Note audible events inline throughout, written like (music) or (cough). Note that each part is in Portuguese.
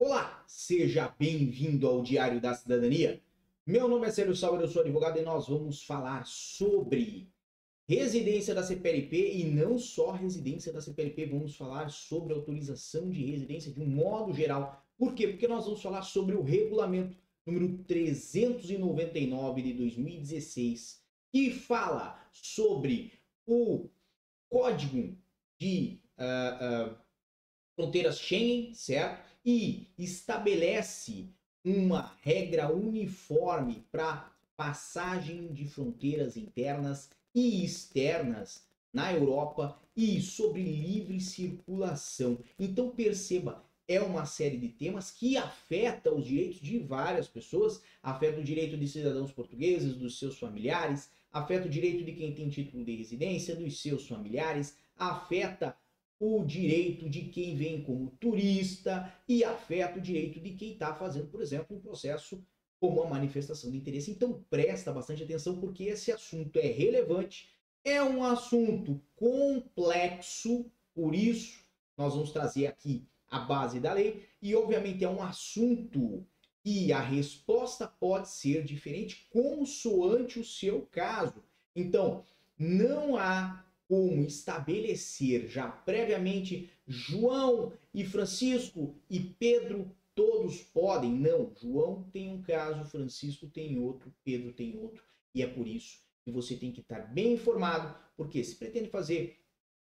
Olá, seja bem-vindo ao Diário da Cidadania. Meu nome é Célio Sauer, eu sou advogado e nós vamos falar sobre residência da CPLP e não só residência da CPLP, vamos falar sobre autorização de residência de um modo geral. Por quê? Porque nós vamos falar sobre o regulamento número 399 de 2016, que fala sobre o código de uh, uh, fronteiras Schengen, certo? E estabelece uma regra uniforme para passagem de fronteiras internas e externas na Europa e sobre livre circulação. Então perceba, é uma série de temas que afeta os direitos de várias pessoas, afeta o direito de cidadãos portugueses, dos seus familiares, afeta o direito de quem tem título de residência, dos seus familiares, afeta o direito de quem vem como turista e afeta o direito de quem está fazendo, por exemplo, um processo como a manifestação de interesse. Então presta bastante atenção porque esse assunto é relevante, é um assunto complexo, por isso nós vamos trazer aqui a base da lei e obviamente é um assunto que a resposta pode ser diferente consoante o seu caso. Então, não há como estabelecer já previamente João e Francisco e Pedro todos podem. Não, João tem um caso, Francisco tem outro, Pedro tem outro. E é por isso que você tem que estar bem informado, porque se pretende fazer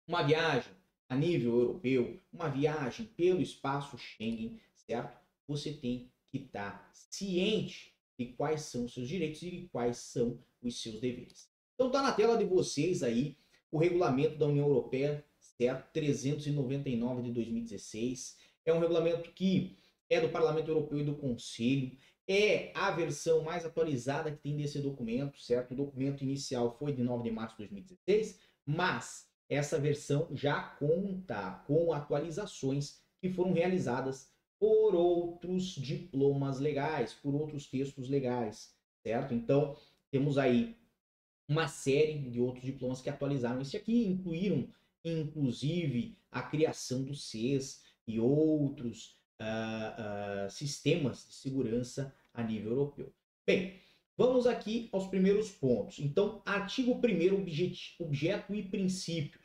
uma viagem a nível europeu, uma viagem pelo espaço Schengen, certo? Você tem que estar ciente de quais são os seus direitos e quais são os seus deveres. Então tá na tela de vocês aí o regulamento da União Europeia, certo? 399 de 2016. É um regulamento que é do Parlamento Europeu e do Conselho. É a versão mais atualizada que tem desse documento, certo? O documento inicial foi de 9 de março de 2016, mas essa versão já conta com atualizações que foram realizadas por outros diplomas legais, por outros textos legais, certo? Então, temos aí uma série de outros diplomas que atualizaram esse aqui, incluíram inclusive a criação do CES e outros uh, uh, sistemas de segurança a nível europeu. Bem, vamos aqui aos primeiros pontos. Então, artigo 1 objeto, e princípios.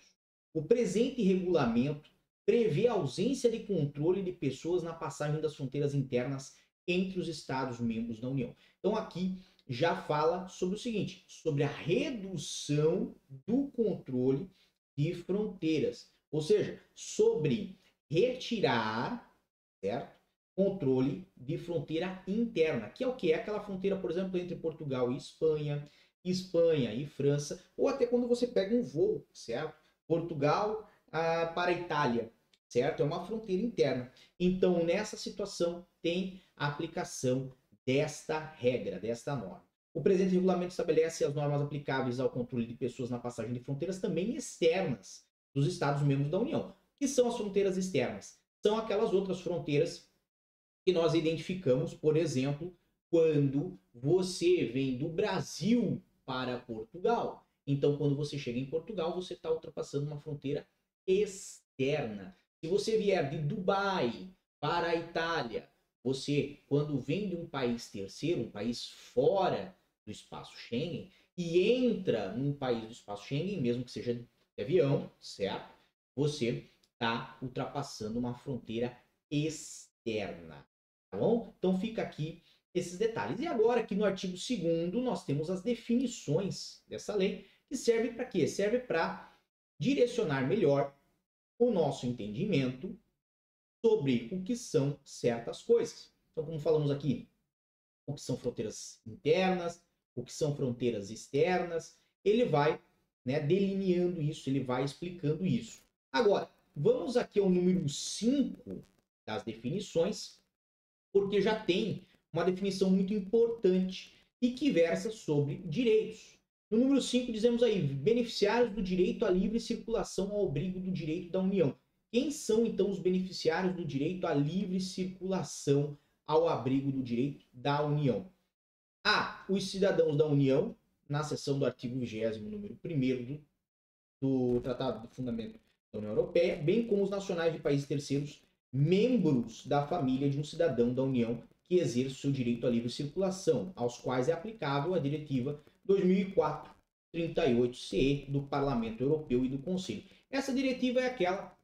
O presente regulamento prevê a ausência de controle de pessoas na passagem das fronteiras internas entre os Estados-membros da União. Então, aqui já fala sobre o seguinte, sobre a redução do controle de fronteiras, ou seja, sobre retirar, certo? Controle de fronteira interna, que é o que é aquela fronteira, por exemplo, entre Portugal e Espanha, Espanha e França, ou até quando você pega um voo, certo? Portugal ah, para Itália, certo? É uma fronteira interna. Então, nessa situação, tem aplicação desta regra, desta norma. O presente regulamento estabelece as normas aplicáveis ao controle de pessoas na passagem de fronteiras também externas dos Estados-membros da União. que são as fronteiras externas? São aquelas outras fronteiras que nós identificamos, por exemplo, quando você vem do Brasil para Portugal. Então, quando você chega em Portugal, você está ultrapassando uma fronteira externa. Se você vier de Dubai para a Itália você, quando vem de um país terceiro, um país fora do espaço Schengen, e entra num país do espaço Schengen, mesmo que seja de avião, certo? Você está ultrapassando uma fronteira externa, tá bom? Então fica aqui esses detalhes. E agora aqui no artigo 2 nós temos as definições dessa lei, que serve para quê? Serve para direcionar melhor o nosso entendimento sobre o que são certas coisas. Então, como falamos aqui, o que são fronteiras internas, o que são fronteiras externas, ele vai né, delineando isso, ele vai explicando isso. Agora, vamos aqui ao número 5 das definições, porque já tem uma definição muito importante e que versa sobre direitos. No número 5 dizemos aí, beneficiários do direito à livre circulação ao abrigo do direito da União. Quem são então os beneficiários do direito à livre circulação ao abrigo do direito da União? A. Os cidadãos da União, na seção do artigo 20, número 1 do, do Tratado do Fundamento da União Europeia, bem como os nacionais de países terceiros membros da família de um cidadão da União que exerce o seu direito à livre circulação, aos quais é aplicável a Diretiva 2004-38-CE do Parlamento Europeu e do Conselho. Essa diretiva é aquela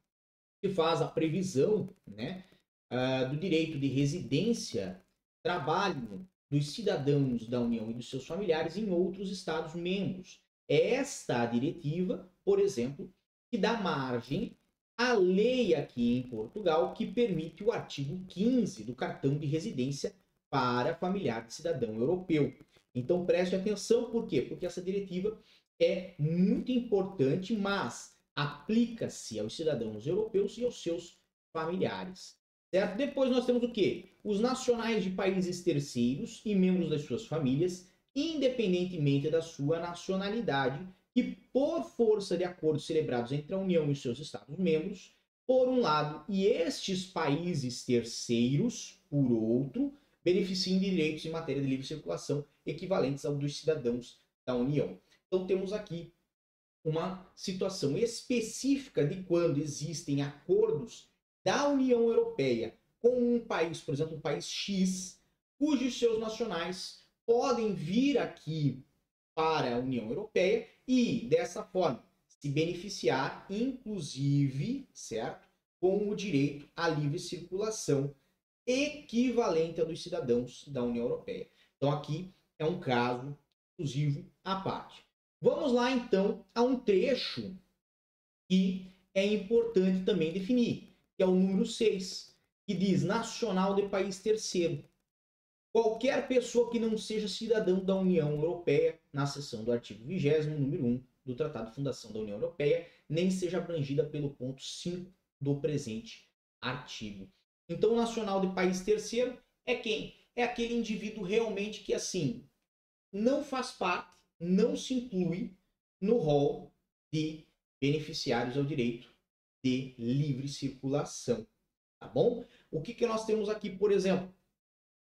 que faz a previsão né, uh, do direito de residência, trabalho dos cidadãos da União e dos seus familiares em outros Estados-membros. Esta diretiva, por exemplo, que dá margem à lei aqui em Portugal que permite o artigo 15 do cartão de residência para familiar de cidadão europeu. Então preste atenção, por quê? Porque essa diretiva é muito importante, mas aplica-se aos cidadãos europeus e aos seus familiares. Certo? Depois nós temos o quê? Os nacionais de países terceiros e membros das suas famílias, independentemente da sua nacionalidade, e por força de acordos celebrados entre a União e seus Estados-membros, por um lado, e estes países terceiros, por outro, beneficiem de direitos em matéria de livre circulação equivalentes aos dos cidadãos da União. Então temos aqui uma situação específica de quando existem acordos da União Europeia com um país, por exemplo, um país X, cujos seus nacionais podem vir aqui para a União Europeia e, dessa forma, se beneficiar, inclusive, certo? Com o direito à livre circulação equivalente ao dos cidadãos da União Europeia. Então, aqui é um caso exclusivo à parte. Vamos lá, então, a um trecho que é importante também definir que é o número 6, que diz nacional de país terceiro. Qualquer pessoa que não seja cidadão da União Europeia, na seção do artigo 20, número 1 do Tratado de Fundação da União Europeia, nem seja abrangida pelo ponto 5 do presente artigo. Então, nacional de país terceiro é quem? É aquele indivíduo realmente que, assim, não faz parte, não se inclui no rol de beneficiários ao direito de livre circulação, tá bom? O que, que nós temos aqui, por exemplo?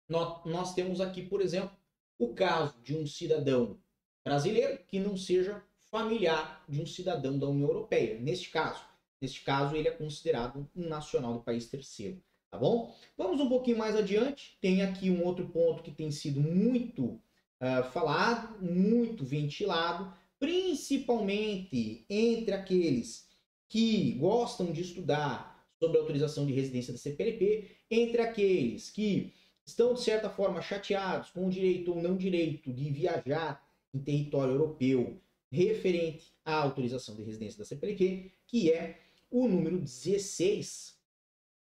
Nós, nós temos aqui, por exemplo, o caso de um cidadão brasileiro que não seja familiar de um cidadão da União Europeia. Neste caso, neste caso ele é considerado um nacional do país terceiro, tá bom? Vamos um pouquinho mais adiante. Tem aqui um outro ponto que tem sido muito uh, falado, muito ventilado, principalmente entre aqueles que gostam de estudar sobre a autorização de residência da CPLP, entre aqueles que estão, de certa forma, chateados com o direito ou não direito de viajar em território europeu referente à autorização de residência da CPLP, que é o número 16,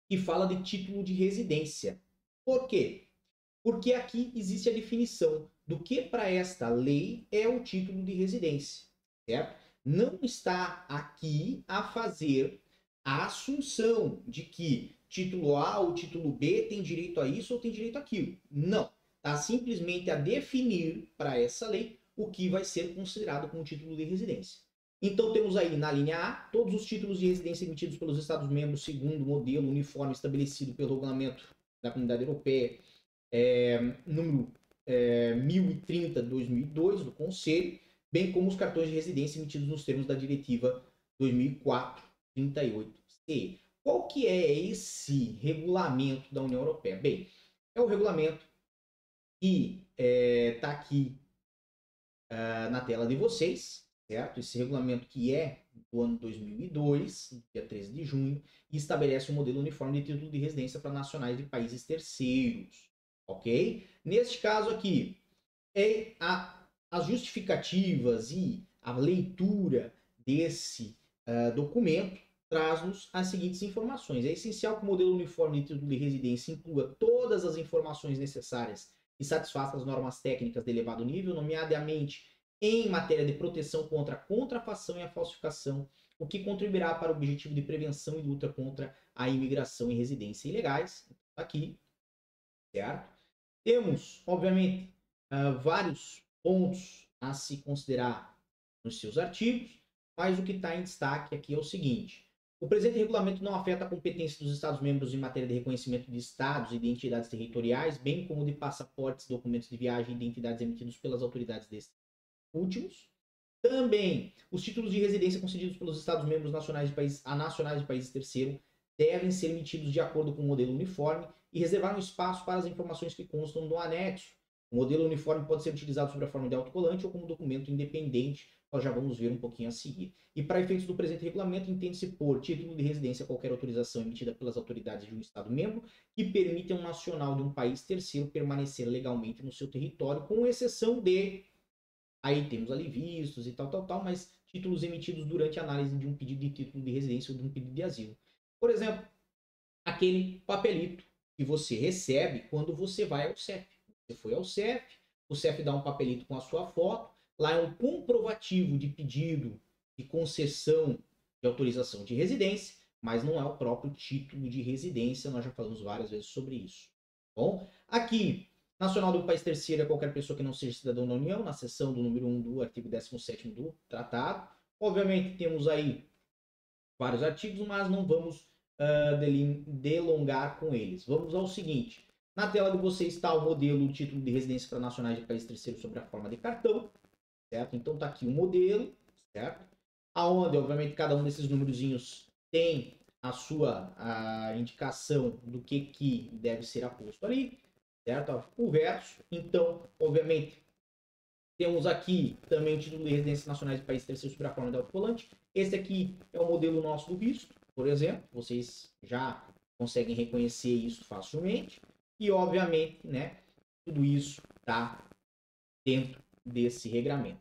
que fala de título de residência. Por quê? Porque aqui existe a definição do que para esta lei é o título de residência, certo? não está aqui a fazer a assunção de que título A ou título B tem direito a isso ou tem direito àquilo. Não. Está simplesmente a definir para essa lei o que vai ser considerado como título de residência. Então temos aí na linha A todos os títulos de residência emitidos pelos Estados-membros segundo o modelo uniforme estabelecido pelo regulamento da Comunidade Europeia, é, número é, 1030 de 2002 do Conselho, bem como os cartões de residência emitidos nos termos da Diretiva 2004-38-CE. Qual que é esse regulamento da União Europeia? Bem, é o regulamento que está é, tá aqui uh, na tela de vocês, certo? Esse regulamento que é do ano 2002, dia 13 de junho, estabelece um modelo uniforme de título de residência para nacionais de países terceiros, ok? Neste caso aqui, é a as justificativas e a leitura desse uh, documento traz-nos as seguintes informações. É essencial que o modelo uniforme de título de residência inclua todas as informações necessárias e satisfaça as normas técnicas de elevado nível, nomeadamente em matéria de proteção contra a contrafação e a falsificação, o que contribuirá para o objetivo de prevenção e luta contra a imigração e residência ilegais. Aqui, certo? Temos, obviamente, uh, vários pontos a se considerar nos seus artigos, mas o que está em destaque aqui é o seguinte: o presente regulamento não afeta a competência dos Estados-membros em matéria de reconhecimento de estados e identidades territoriais, bem como de passaportes, documentos de viagem e identidades emitidos pelas autoridades destes últimos. Também, os títulos de residência concedidos pelos Estados-membros nacionais de a nacionais de países terceiros devem ser emitidos de acordo com o modelo uniforme e reservar um espaço para as informações que constam no anexo. O modelo uniforme pode ser utilizado sob a forma de autocolante ou como documento independente, nós já vamos ver um pouquinho a seguir. E para efeitos do presente regulamento, entende-se por título de residência qualquer autorização emitida pelas autoridades de um Estado-membro que permite a um nacional de um país terceiro permanecer legalmente no seu território, com exceção de. Aí temos ali vistos e tal, tal, tal, mas títulos emitidos durante a análise de um pedido de título de residência ou de um pedido de asilo. Por exemplo, aquele papelito que você recebe quando você vai ao CEF. Você foi ao CEF, o CEF dá um papelito com a sua foto, lá é um comprovativo de pedido de concessão de autorização de residência, mas não é o próprio título de residência, nós já falamos várias vezes sobre isso. Bom, aqui, nacional do país terceiro é qualquer pessoa que não seja cidadão da União, na seção do número 1 do artigo 17 do tratado. Obviamente temos aí vários artigos, mas não vamos uh, delongar com eles. Vamos ao seguinte. Na tela de vocês está o modelo título de residência para nacionais de país terceiro sobre a forma de cartão certo? Então tá aqui o modelo, certo? Aonde, obviamente, cada um desses númerozinhos tem a sua a indicação do que, que deve ser aposto ali, certo? O verso, então, obviamente, temos aqui também o título de residência nacionais de país terceiro sobre a forma de autocolante. Esse aqui é o modelo nosso do visto, por exemplo. Vocês já conseguem reconhecer isso facilmente. E, obviamente, né, tudo isso está dentro desse regramento.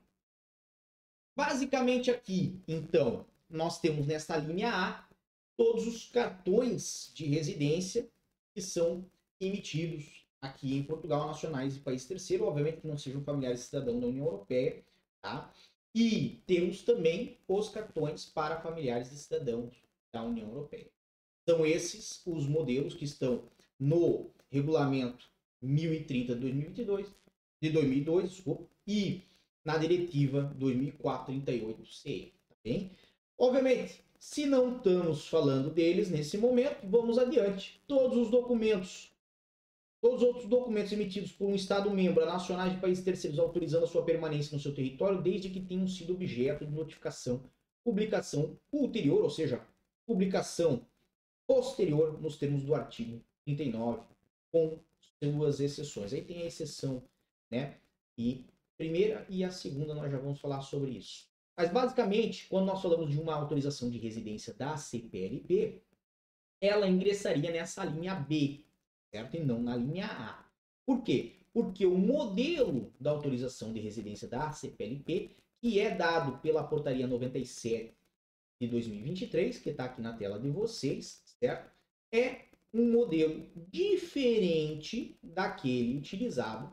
Basicamente aqui, então, nós temos nesta linha A todos os cartões de residência que são emitidos aqui em Portugal, nacionais de país terceiro, obviamente que não sejam familiares cidadãos da União Europeia, tá? E temos também os cartões para familiares de cidadãos da União Europeia. São esses os modelos que estão no regulamento 1030 de 2022, de 2002, desculpa, e na diretiva 2004-38-CE. Tá? Obviamente, se não estamos falando deles nesse momento, vamos adiante. Todos os documentos, todos os outros documentos emitidos por um Estado-membro a nacionais de países terceiros autorizando a sua permanência no seu território, desde que tenham sido objeto de notificação, publicação ulterior, ou seja, publicação posterior nos termos do artigo 39, com suas exceções. Aí tem a exceção, né? E primeira e a segunda nós já vamos falar sobre isso. Mas basicamente, quando nós falamos de uma autorização de residência da CPLP, ela ingressaria nessa linha B, certo? E não na linha A. Por quê? Porque o modelo da autorização de residência da CPLP, que é dado pela portaria 97 de 2023, que está aqui na tela de vocês, certo? É um modelo diferente daquele utilizado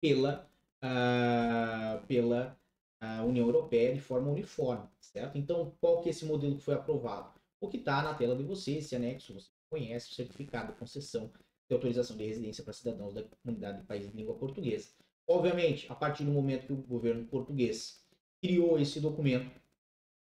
pela uh, pela uh, União Europeia de forma uniforme, certo? Então, qual que é esse modelo que foi aprovado? O que está na tela de vocês, esse anexo, você conhece, o certificado de concessão de autorização de residência para cidadãos da comunidade de país de língua portuguesa. Obviamente, a partir do momento que o governo português criou esse documento,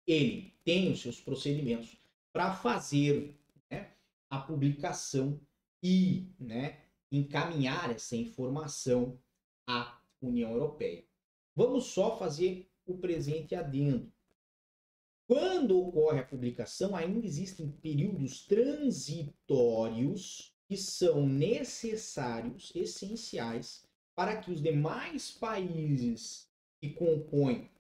ele tem os seus procedimentos para fazer né, a publicação e né, encaminhar essa informação à União Europeia. Vamos só fazer o presente adendo. Quando ocorre a publicação, ainda existem períodos transitórios que são necessários, essenciais, para que os demais países que compõem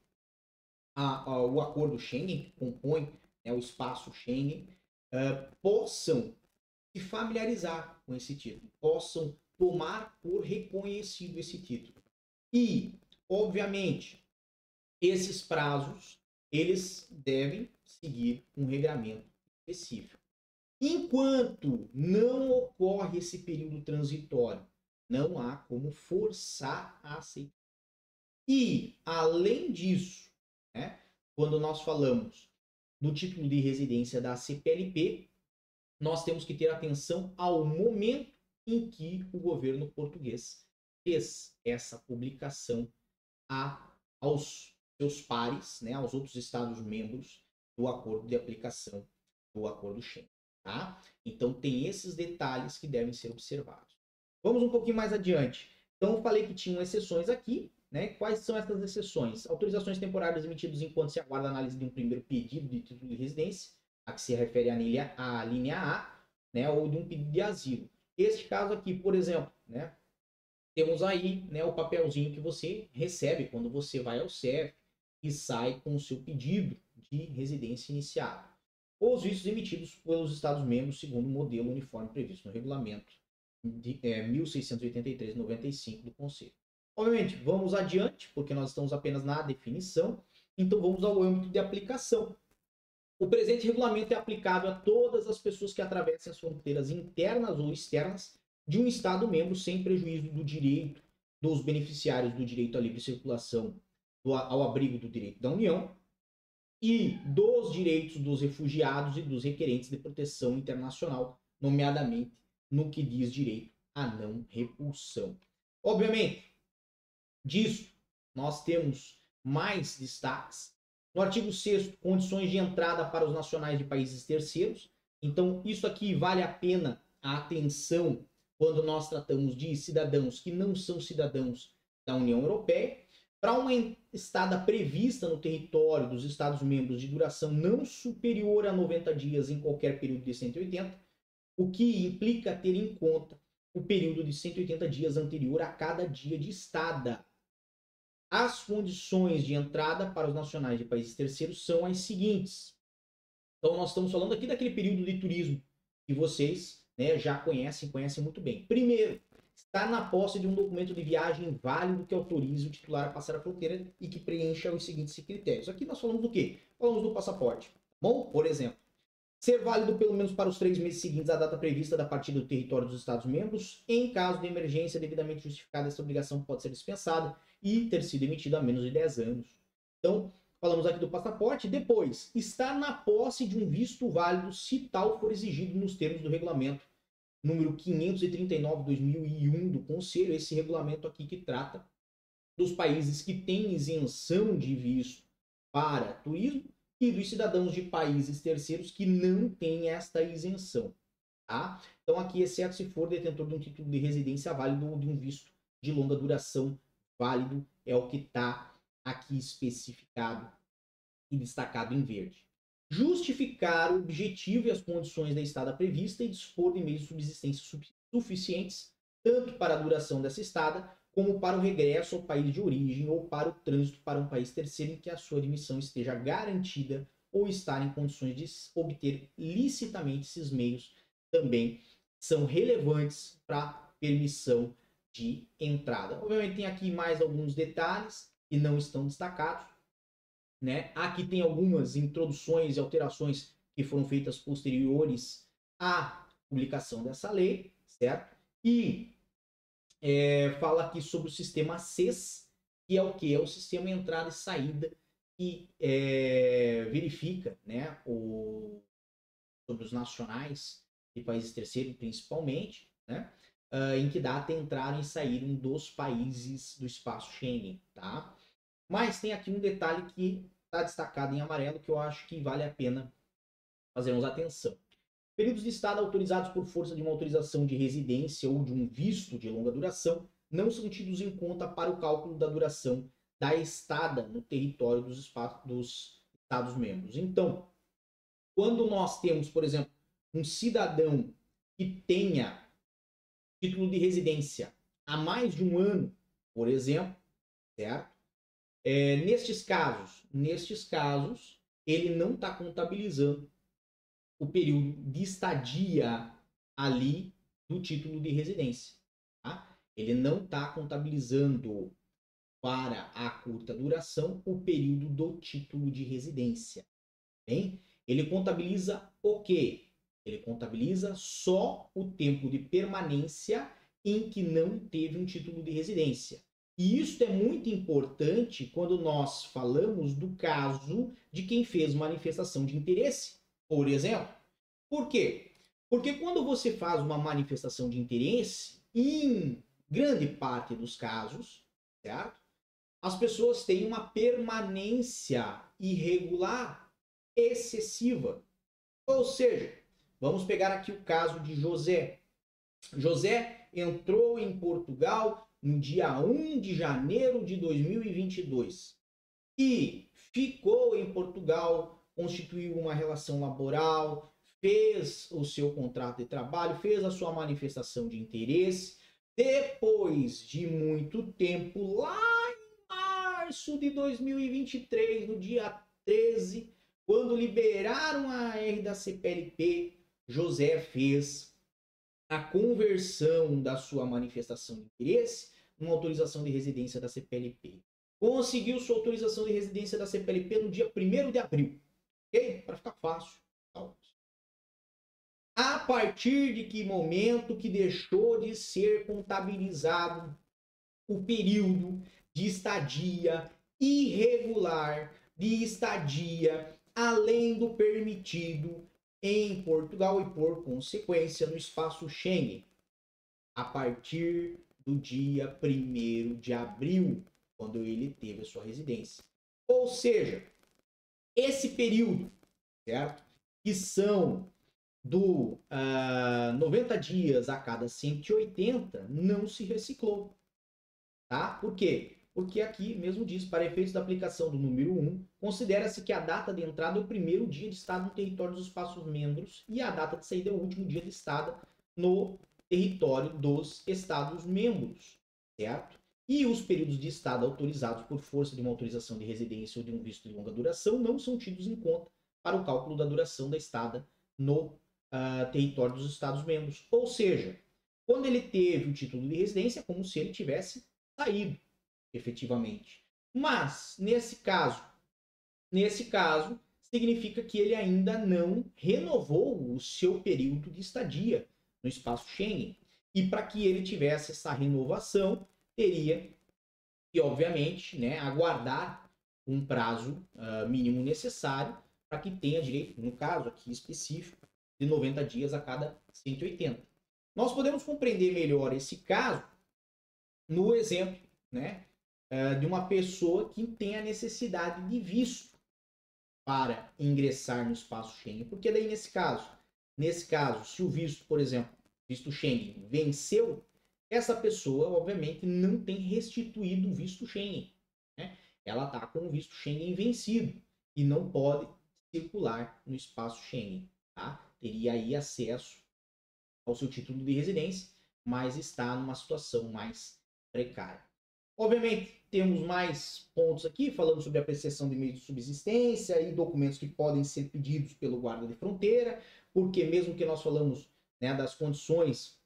a, a, o acordo Schengen, que compõem né, o espaço Schengen, uh, possam se familiarizar com esse título, possam tomar por reconhecido esse título. E, obviamente, esses prazos eles devem seguir um regramento específico. Enquanto não ocorre esse período transitório, não há como forçar a aceitar. E, além disso, né, quando nós falamos do título de residência da CPLP, nós temos que ter atenção ao momento em que o governo português fez essa publicação a, aos seus pares, né, aos outros Estados-membros do acordo de aplicação do acordo Schengen. Tá? Então, tem esses detalhes que devem ser observados. Vamos um pouquinho mais adiante. Então, eu falei que tinham exceções aqui. Né? Quais são essas exceções? Autorizações temporárias emitidas enquanto se aguarda a análise de um primeiro pedido de título de residência. a que se refere à linha, à linha A, né, ou de um pedido de asilo. Este caso aqui, por exemplo, né, temos aí né, o papelzinho que você recebe quando você vai ao CEF e sai com o seu pedido de residência iniciada. Os vistos emitidos pelos Estados-membros segundo o modelo uniforme previsto no regulamento de é, 1683-95 do Conselho. Obviamente, vamos adiante, porque nós estamos apenas na definição, então vamos ao âmbito de aplicação. O presente regulamento é aplicável a todas as pessoas que atravessem as fronteiras internas ou externas de um Estado-membro sem prejuízo do direito dos beneficiários do direito à livre circulação ao abrigo do direito da União e dos direitos dos refugiados e dos requerentes de proteção internacional, nomeadamente no que diz direito à não repulsão. Obviamente, disso nós temos mais destaques. No artigo 6 condições de entrada para os nacionais de países terceiros. Então, isso aqui vale a pena a atenção quando nós tratamos de cidadãos que não são cidadãos da União Europeia. Para uma estada prevista no território dos Estados-membros de duração não superior a 90 dias em qualquer período de 180, o que implica ter em conta o período de 180 dias anterior a cada dia de estada. As condições de entrada para os nacionais de países terceiros são as seguintes. Então, nós estamos falando aqui daquele período de turismo que vocês né, já conhecem, conhecem muito bem. Primeiro, está na posse de um documento de viagem válido que autorize o titular a passar a fronteira e que preencha os seguintes critérios. Aqui nós falamos do quê? Falamos do passaporte. Bom, por exemplo, ser válido pelo menos para os três meses seguintes à data prevista da partida do território dos Estados-membros. Em caso de emergência devidamente justificada, essa obrigação pode ser dispensada e ter sido emitido há menos de 10 anos. Então, falamos aqui do passaporte. Depois, estar na posse de um visto válido se tal for exigido nos termos do regulamento número 539/2001 do Conselho, esse regulamento aqui que trata dos países que têm isenção de visto para turismo e dos cidadãos de países terceiros que não têm esta isenção. Tá? Então, aqui, exceto se for detentor de um título de residência válido ou de um visto de longa duração válido, é o que está aqui especificado e destacado em verde. Justificar o objetivo e as condições da estada prevista e dispor de meios de subsistência suficientes, tanto para a duração dessa estada, como para o regresso ao país de origem ou para o trânsito para um país terceiro em que a sua admissão esteja garantida ou estar em condições de obter licitamente esses meios também são relevantes para permissão de entrada. Obviamente tem aqui mais alguns detalhes que não estão destacados, né? Aqui tem algumas introduções e alterações que foram feitas posteriores à publicação dessa lei, certo? E é, fala aqui sobre o sistema CES, que é o que? É o sistema entrada e saída que é, verifica né, o, sobre os nacionais de países terceiros, principalmente, né, uh, em que data entraram e saíram dos países do espaço Schengen. Tá? Mas tem aqui um detalhe que está destacado em amarelo que eu acho que vale a pena fazermos atenção. Períodos de estado autorizados por força de uma autorização de residência ou de um visto de longa duração não são tidos em conta para o cálculo da duração da estada no território dos, dos Estados-membros. Então, quando nós temos, por exemplo, um cidadão que tenha título de residência há mais de um ano, por exemplo, certo? É, nestes casos, nestes casos, ele não está contabilizando o período de estadia ali do título de residência. Tá? Ele não está contabilizando para a curta duração o período do título de residência. Bem? Ele contabiliza o quê? Ele contabiliza só o tempo de permanência em que não teve um título de residência. E isso é muito importante quando nós falamos do caso de quem fez manifestação de interesse, por exemplo. Por quê? Porque quando você faz uma manifestação de interesse, em grande parte dos casos, certo? As pessoas têm uma permanência irregular excessiva. Ou seja, vamos pegar aqui o caso de José. José entrou em Portugal no dia 1 de janeiro de 2022 e ficou em Portugal constituiu uma relação laboral, fez o seu contrato de trabalho, fez a sua manifestação de interesse. Depois de muito tempo, lá em março de 2023, no dia 13, quando liberaram a R da CPLP, José fez a conversão da sua manifestação de interesse numa autorização de residência da CPLP. Conseguiu sua autorização de residência da CPLP no dia 1 de abril. Ok? Para ficar fácil. A partir de que momento que deixou de ser contabilizado o período de estadia irregular, de estadia além do permitido em Portugal e, por consequência, no espaço Schengen, a partir do dia 1 de abril, quando ele teve a sua residência. Ou seja, esse período, certo? Que são do uh, ah, 90 dias a cada 180, não se reciclou. Tá? Por quê? Porque aqui mesmo diz, para efeitos da aplicação do número 1, considera-se que a data de entrada é o primeiro dia de estado no território dos espaços-membros e a data de saída é o último dia de estado no território dos Estados-membros, certo? E os períodos de estado autorizados por força de uma autorização de residência ou de um visto de longa duração não são tidos em conta para o cálculo da duração da estada no uh, território dos Estados-membros. Ou seja, quando ele teve o título de residência, é como se ele tivesse saído efetivamente. Mas, nesse caso, nesse caso, significa que ele ainda não renovou o seu período de estadia no espaço Schengen. E para que ele tivesse essa renovação, teria que, obviamente, né, aguardar um prazo uh, mínimo necessário para que tenha direito, no caso aqui específico, de 90 dias a cada 180. Nós podemos compreender melhor esse caso no exemplo né, uh, de uma pessoa que tem a necessidade de visto para ingressar no espaço Schengen. Porque daí nesse caso, nesse caso, se o visto, por exemplo, visto Schengen venceu, essa pessoa obviamente não tem restituído o visto Schengen. Né? Ela está com o visto Schengen vencido e não pode circular no espaço Schengen. Tá? Teria aí acesso ao seu título de residência, mas está numa situação mais precária. Obviamente, temos mais pontos aqui, falando sobre a apreciação de meios de subsistência e documentos que podem ser pedidos pelo guarda de fronteira, porque mesmo que nós falamos né, das condições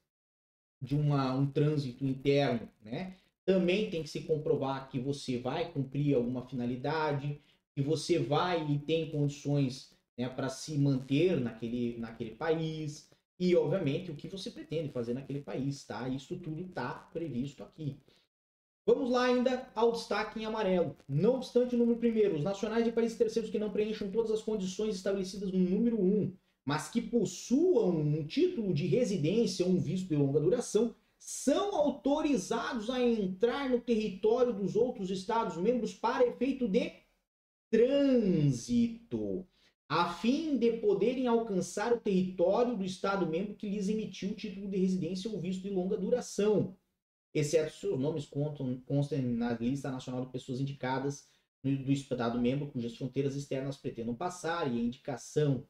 de uma, um trânsito interno, né, também tem que se comprovar que você vai cumprir alguma finalidade, que você vai e tem condições né, para se manter naquele, naquele país, e obviamente o que você pretende fazer naquele país, tá? Isso tudo está previsto aqui. Vamos lá ainda ao destaque em amarelo. Não obstante o número primeiro, os nacionais de países terceiros que não preencham todas as condições estabelecidas no número 1, mas que possuam um título de residência ou um visto de longa duração, são autorizados a entrar no território dos outros Estados-membros para efeito de trânsito, a fim de poderem alcançar o território do Estado-membro que lhes emitiu o título de residência ou visto de longa duração exceto seus nomes constam, constam na lista nacional de pessoas indicadas do Estado-membro cujas fronteiras externas pretendam passar e a indicação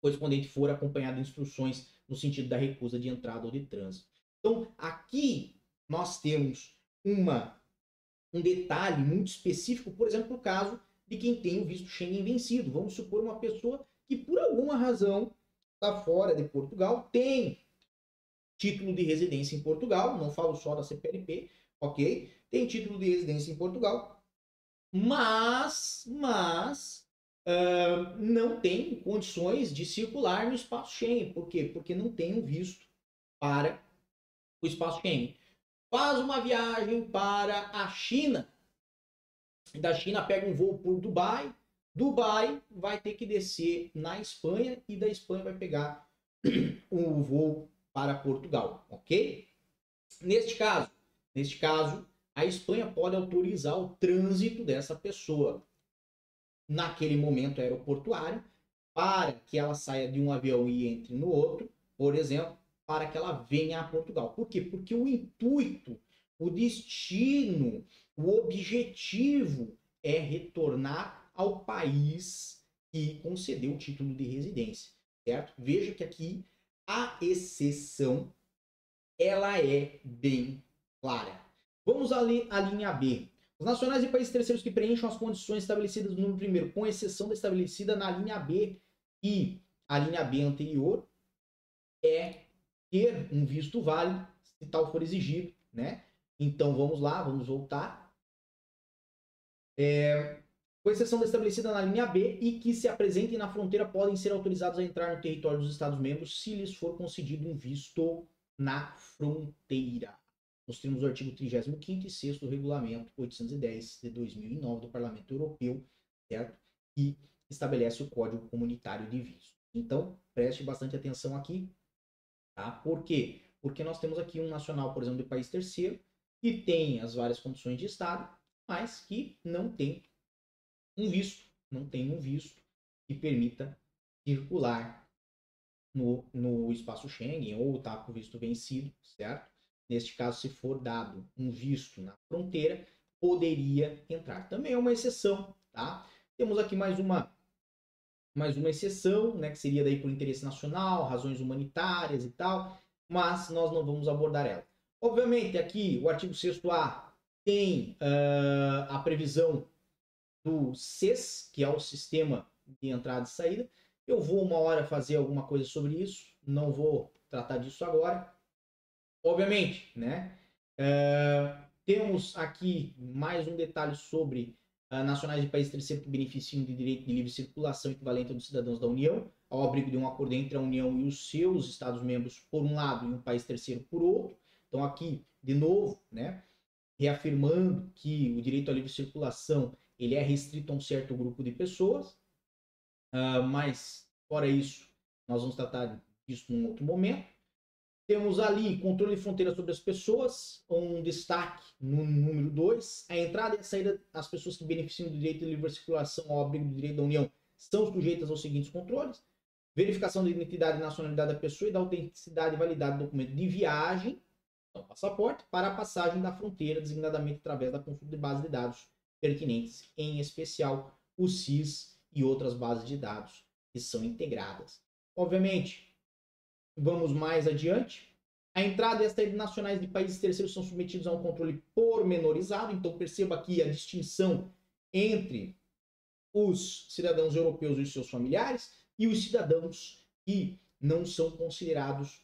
correspondente for acompanhada de instruções no sentido da recusa de entrada ou de trânsito. Então, aqui nós temos uma, um detalhe muito específico, por exemplo, no caso de quem tem o visto Schengen vencido. Vamos supor uma pessoa que, por alguma razão, está fora de Portugal, tem título de residência em Portugal, não falo só da CPLP, ok? Tem título de residência em Portugal, mas, mas uh, não tem condições de circular no espaço Schengen. Por quê? Porque não tem um visto para o espaço Schengen. Faz uma viagem para a China. Da China pega um voo por Dubai. Dubai vai ter que descer na Espanha e da Espanha vai pegar (clears throat) um voo para Portugal, ok? Neste caso, neste caso, a Espanha pode autorizar o trânsito dessa pessoa naquele momento aeroportuário para que ela saia de um avião e entre no outro, por exemplo, para que ela venha a Portugal. Por quê? Porque o intuito, o destino, o objetivo é retornar ao país que concedeu o título de residência, certo? Veja que aqui a exceção ela é bem clara. Vamos à, linha B. Os nacionais e países terceiros que preencham as condições estabelecidas no primeiro, com exceção da estabelecida na linha B, e a linha B anterior é ter um visto válido, se tal for exigido, né? Então vamos lá, vamos voltar. É, com exceção da estabelecida na linha B, e que se apresentem na fronteira podem ser autorizados a entrar no território dos Estados-membros se lhes for concedido um visto na fronteira. Nos termos do artigo 35 e 6 do Regulamento 810 de 2009 do Parlamento Europeu, certo? Que estabelece o Código Comunitário de Visto. Então, preste bastante atenção aqui, tá? Por quê? Porque nós temos aqui um nacional, por exemplo, de país terceiro, que tem as várias condições de Estado, mas que não tem um visto, não tem um visto que permita circular no, no espaço Schengen ou está com visto vencido, certo? Neste caso, se for dado um visto na fronteira, poderia entrar. Também é uma exceção, tá? Temos aqui mais uma mais uma exceção, né, que seria daí por interesse nacional, razões humanitárias e tal, mas nós não vamos abordar ela. Obviamente, aqui o artigo 6A tem uh, a previsão do CES, que é o sistema de entrada e saída. Eu vou uma hora fazer alguma coisa sobre isso, não vou tratar disso agora. Obviamente, né? Uh, temos aqui mais um detalhe sobre uh, nacionais de países terceiros que beneficiam de direito de livre circulação equivalente aos cidadãos da União, ao abrigo de um acordo entre a União e os seus Estados-membros por um lado e um país terceiro por outro. Então aqui, de novo, né, reafirmando que o direito à livre circulação ele é restrito a um certo grupo de pessoas, uh, mas fora isso, nós vamos tratar disso num outro momento. Temos ali controle de fronteira sobre as pessoas, um destaque no número 2. A entrada e a saída das pessoas que beneficiam do direito de livre circulação ao abrigo do direito da União são sujeitas aos seguintes controles: verificação da identidade e nacionalidade da pessoa e da autenticidade e validade do documento de viagem, então passaporte, para a passagem da fronteira, designadamente através da consulta de base de dados pertinentes, em especial o SIS e outras bases de dados que são integradas. Obviamente, vamos mais adiante. A entrada e a saída nacionais de países terceiros são submetidos a um controle pormenorizado, então perceba aqui a distinção entre os cidadãos europeus e seus familiares e os cidadãos que não são considerados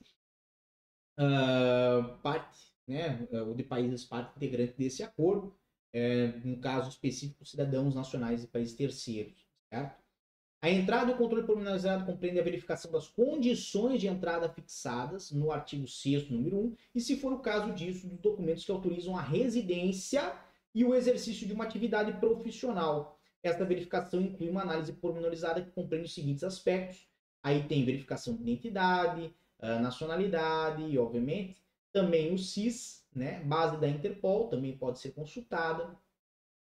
uh, parte, né, ou de países parte integrante desse acordo, é, no caso específico, cidadãos nacionais de países terceiros, certo? A entrada e o controle pormenorizado compreende a verificação das condições de entrada fixadas no artigo 6 número 1, e se for o caso disso, dos documentos que autorizam a residência e o exercício de uma atividade profissional. Esta verificação inclui uma análise pormenorizada que compreende os seguintes aspectos. Aí tem verificação de identidade, ah, nacionalidade e, obviamente, também o CIS, né? Base da Interpol também pode ser consultada.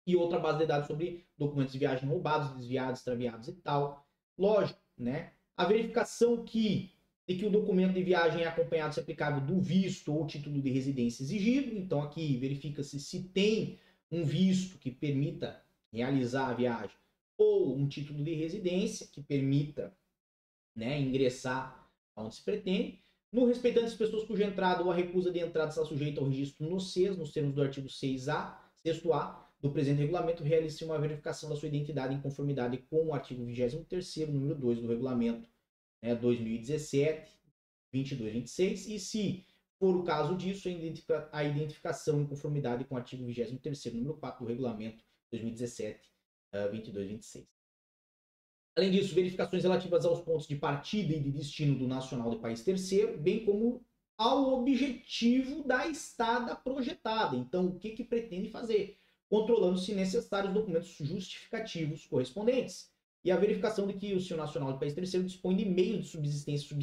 E outra base de dados sobre documentos de viagem roubados, desviados, extraviados e tal. Lógico, né? A verificação que de que o documento de viagem é acompanhado se aplicável do visto ou título de residência exigido. Então aqui verifica-se se tem um visto que permita realizar a viagem ou um título de residência que permita né, ingressar onde se pretende. No respeitante as pessoas cuja entrada ou a recusa de entrada está sujeita ao registro no CES, nos termos do artigo 6A, 6A do presente regulamento, realize uma verificação da sua identidade em conformidade com o artigo 23º, número 2 do regulamento né, 2017, 2226, e se for o caso disso, a identificação em conformidade com o artigo 23º, número 4 do regulamento 2017, uh, 2226. Além disso, verificações relativas aos pontos de partida e de destino do nacional de país terceiro, bem como ao objetivo da estada projetada. Então, o que, que pretende fazer? Controlando, se necessário, os documentos justificativos correspondentes. E a verificação de que o seu nacional de país terceiro dispõe de meios de subsistência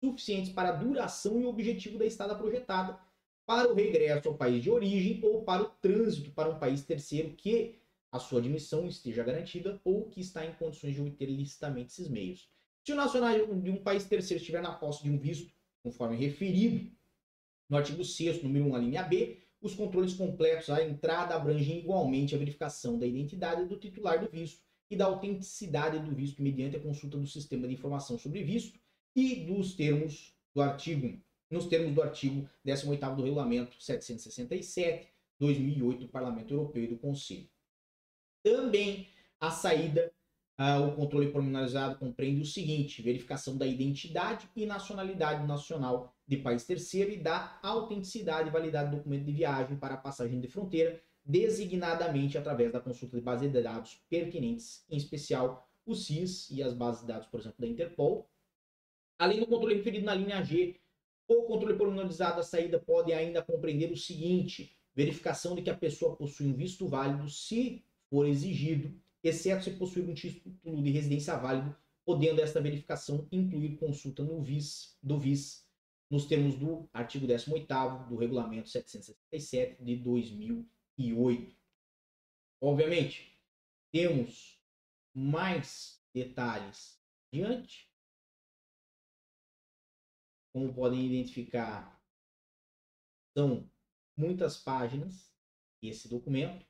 suficientes para a duração e objetivo da estada projetada, para o regresso ao país de origem ou para o trânsito para um país terceiro que a sua admissão esteja garantida ou que está em condições de obter licitamente esses meios. Se o nacional de um país terceiro estiver na posse de um visto, conforme referido no artigo 6 número 1, a linha B, os controles completos à entrada abrangem igualmente a verificação da identidade do titular do visto, e da autenticidade do visto mediante a consulta do sistema de informação sobre visto e dos termos do artigo, nos termos do artigo 18º do regulamento 767 2008 do Parlamento Europeu e do Conselho. Também a saída, uh, o controle pormenorizado compreende o seguinte: verificação da identidade e nacionalidade nacional de país terceiro e da autenticidade e validade do documento de viagem para passagem de fronteira, designadamente através da consulta de bases de dados pertinentes, em especial o SIS e as bases de dados, por exemplo, da Interpol. Além do controle referido na linha G, o controle pormenorizado da saída pode ainda compreender o seguinte: verificação de que a pessoa possui um visto válido, se for exigido, exceto se possuir um título de residência válido, podendo esta verificação incluir consulta no VIS, do VIS, nos termos do artigo 18º do Regulamento 767 de 2008. Obviamente, temos mais detalhes adiante. Como podem identificar, são muitas páginas esse documento.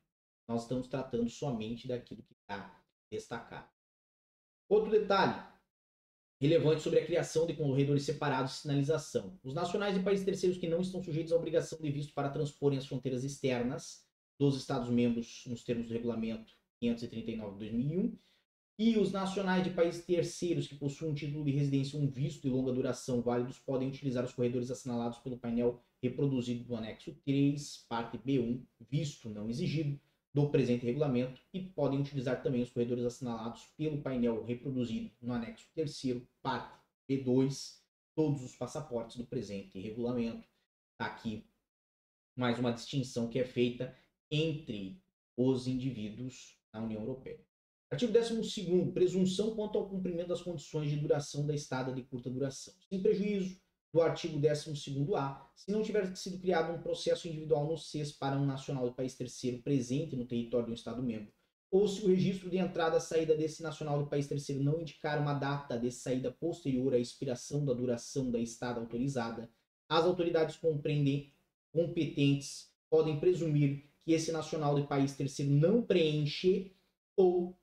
Nós estamos tratando somente daquilo que está destacado. Outro detalhe relevante sobre a criação de corredores separados de sinalização. Os nacionais de países terceiros que não estão sujeitos à obrigação de visto para transporem as fronteiras externas dos Estados-membros nos termos do regulamento 539 de 2001 e os nacionais de países terceiros que possuem um título de residência ou um visto de longa duração válidos podem utilizar os corredores assinalados pelo painel reproduzido no anexo 3, parte B1, visto não exigido, do presente regulamento e podem utilizar também os corredores assinalados pelo painel reproduzido no anexo 3, parte B2, todos os passaportes do presente regulamento. Está aqui mais uma distinção que é feita entre os indivíduos na União Europeia. Artigo 12. Presunção quanto ao cumprimento das condições de duração da estada de curta duração. Sem prejuízo do artigo 12A, se não tiver sido criado um processo individual no CES para um nacional de país terceiro presente no território de um Estado-membro, ou se o registro de entrada e saída desse nacional de país terceiro não indicar uma data de saída posterior à expiração da duração da estada autorizada, as autoridades competentes podem presumir que esse nacional de país terceiro não preenche ou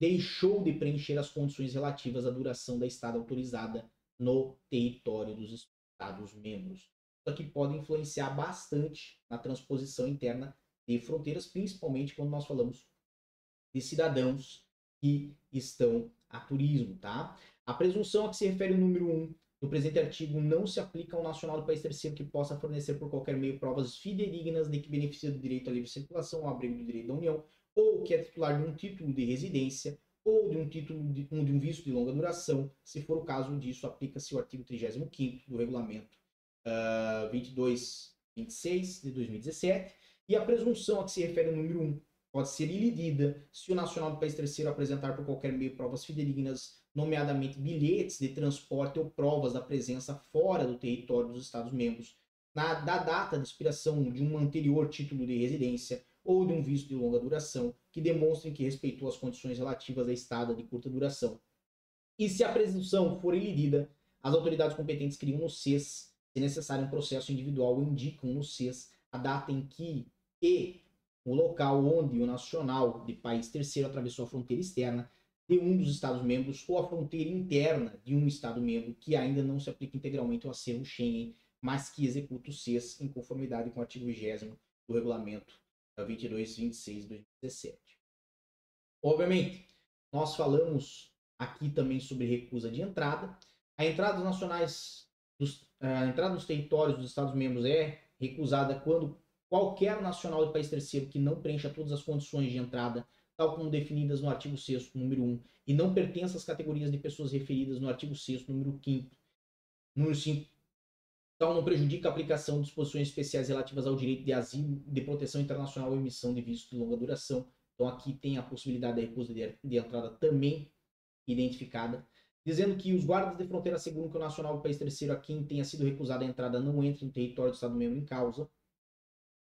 deixou de preencher as condições relativas à duração da estada autorizada no território dos Estados-membros. Isso aqui pode influenciar bastante na transposição interna de fronteiras, principalmente quando nós falamos de cidadãos que estão a turismo, tá? A presunção a que se refere o número 1 do presente artigo não se aplica ao nacional do país terceiro que possa fornecer por qualquer meio provas fidedignas de que beneficia do direito à livre circulação ao abrigo do direito da União, ou que é titular de um título de residência, ou de um título de um, de um visto de longa duração. Se for o caso disso, aplica-se o artigo 35 do regulamento uh, 2226 de 2017. E a presunção a que se refere o número 1 pode ser ilidida se o nacional do país terceiro apresentar por qualquer meio provas fidedignas, nomeadamente bilhetes de transporte ou provas da presença fora do território dos Estados-membros, na da data de expiração de um anterior título de residência ou de um visto de longa duração que demonstrem que respeitou as condições relativas à estada de curta duração. E se a presunção for ilibida, as autoridades competentes criam no CES, se necessário um processo individual, indicam no CES a data em que e o local onde o nacional de país terceiro atravessou a fronteira externa de um dos Estados-membros ou a fronteira interna de um Estado-membro que ainda não se aplica integralmente ao acervo Schengen, mas que executa o CES em conformidade com o artigo 20 do regulamento 22, 26 2017. Obviamente, nós falamos aqui também sobre recusa de entrada. A entrada nacionais, dos, a entrada dos territórios dos Estados-membros é recusada quando qualquer nacional de país terceiro que não preencha todas as condições de entrada, tal como definidas no artigo 6 número 1, e não pertence às categorias de pessoas referidas no artigo 6 número 5 número 5 então, não prejudica a aplicação de disposições especiais relativas ao direito de asilo, de proteção internacional ou emissão de visto de longa duração. Então, aqui tem a possibilidade da recusa de, entrada também identificada, dizendo que os guardas de fronteira asseguram que o nacional do país terceiro a quem tenha sido recusada a entrada não entre no território do Estado-membro em causa.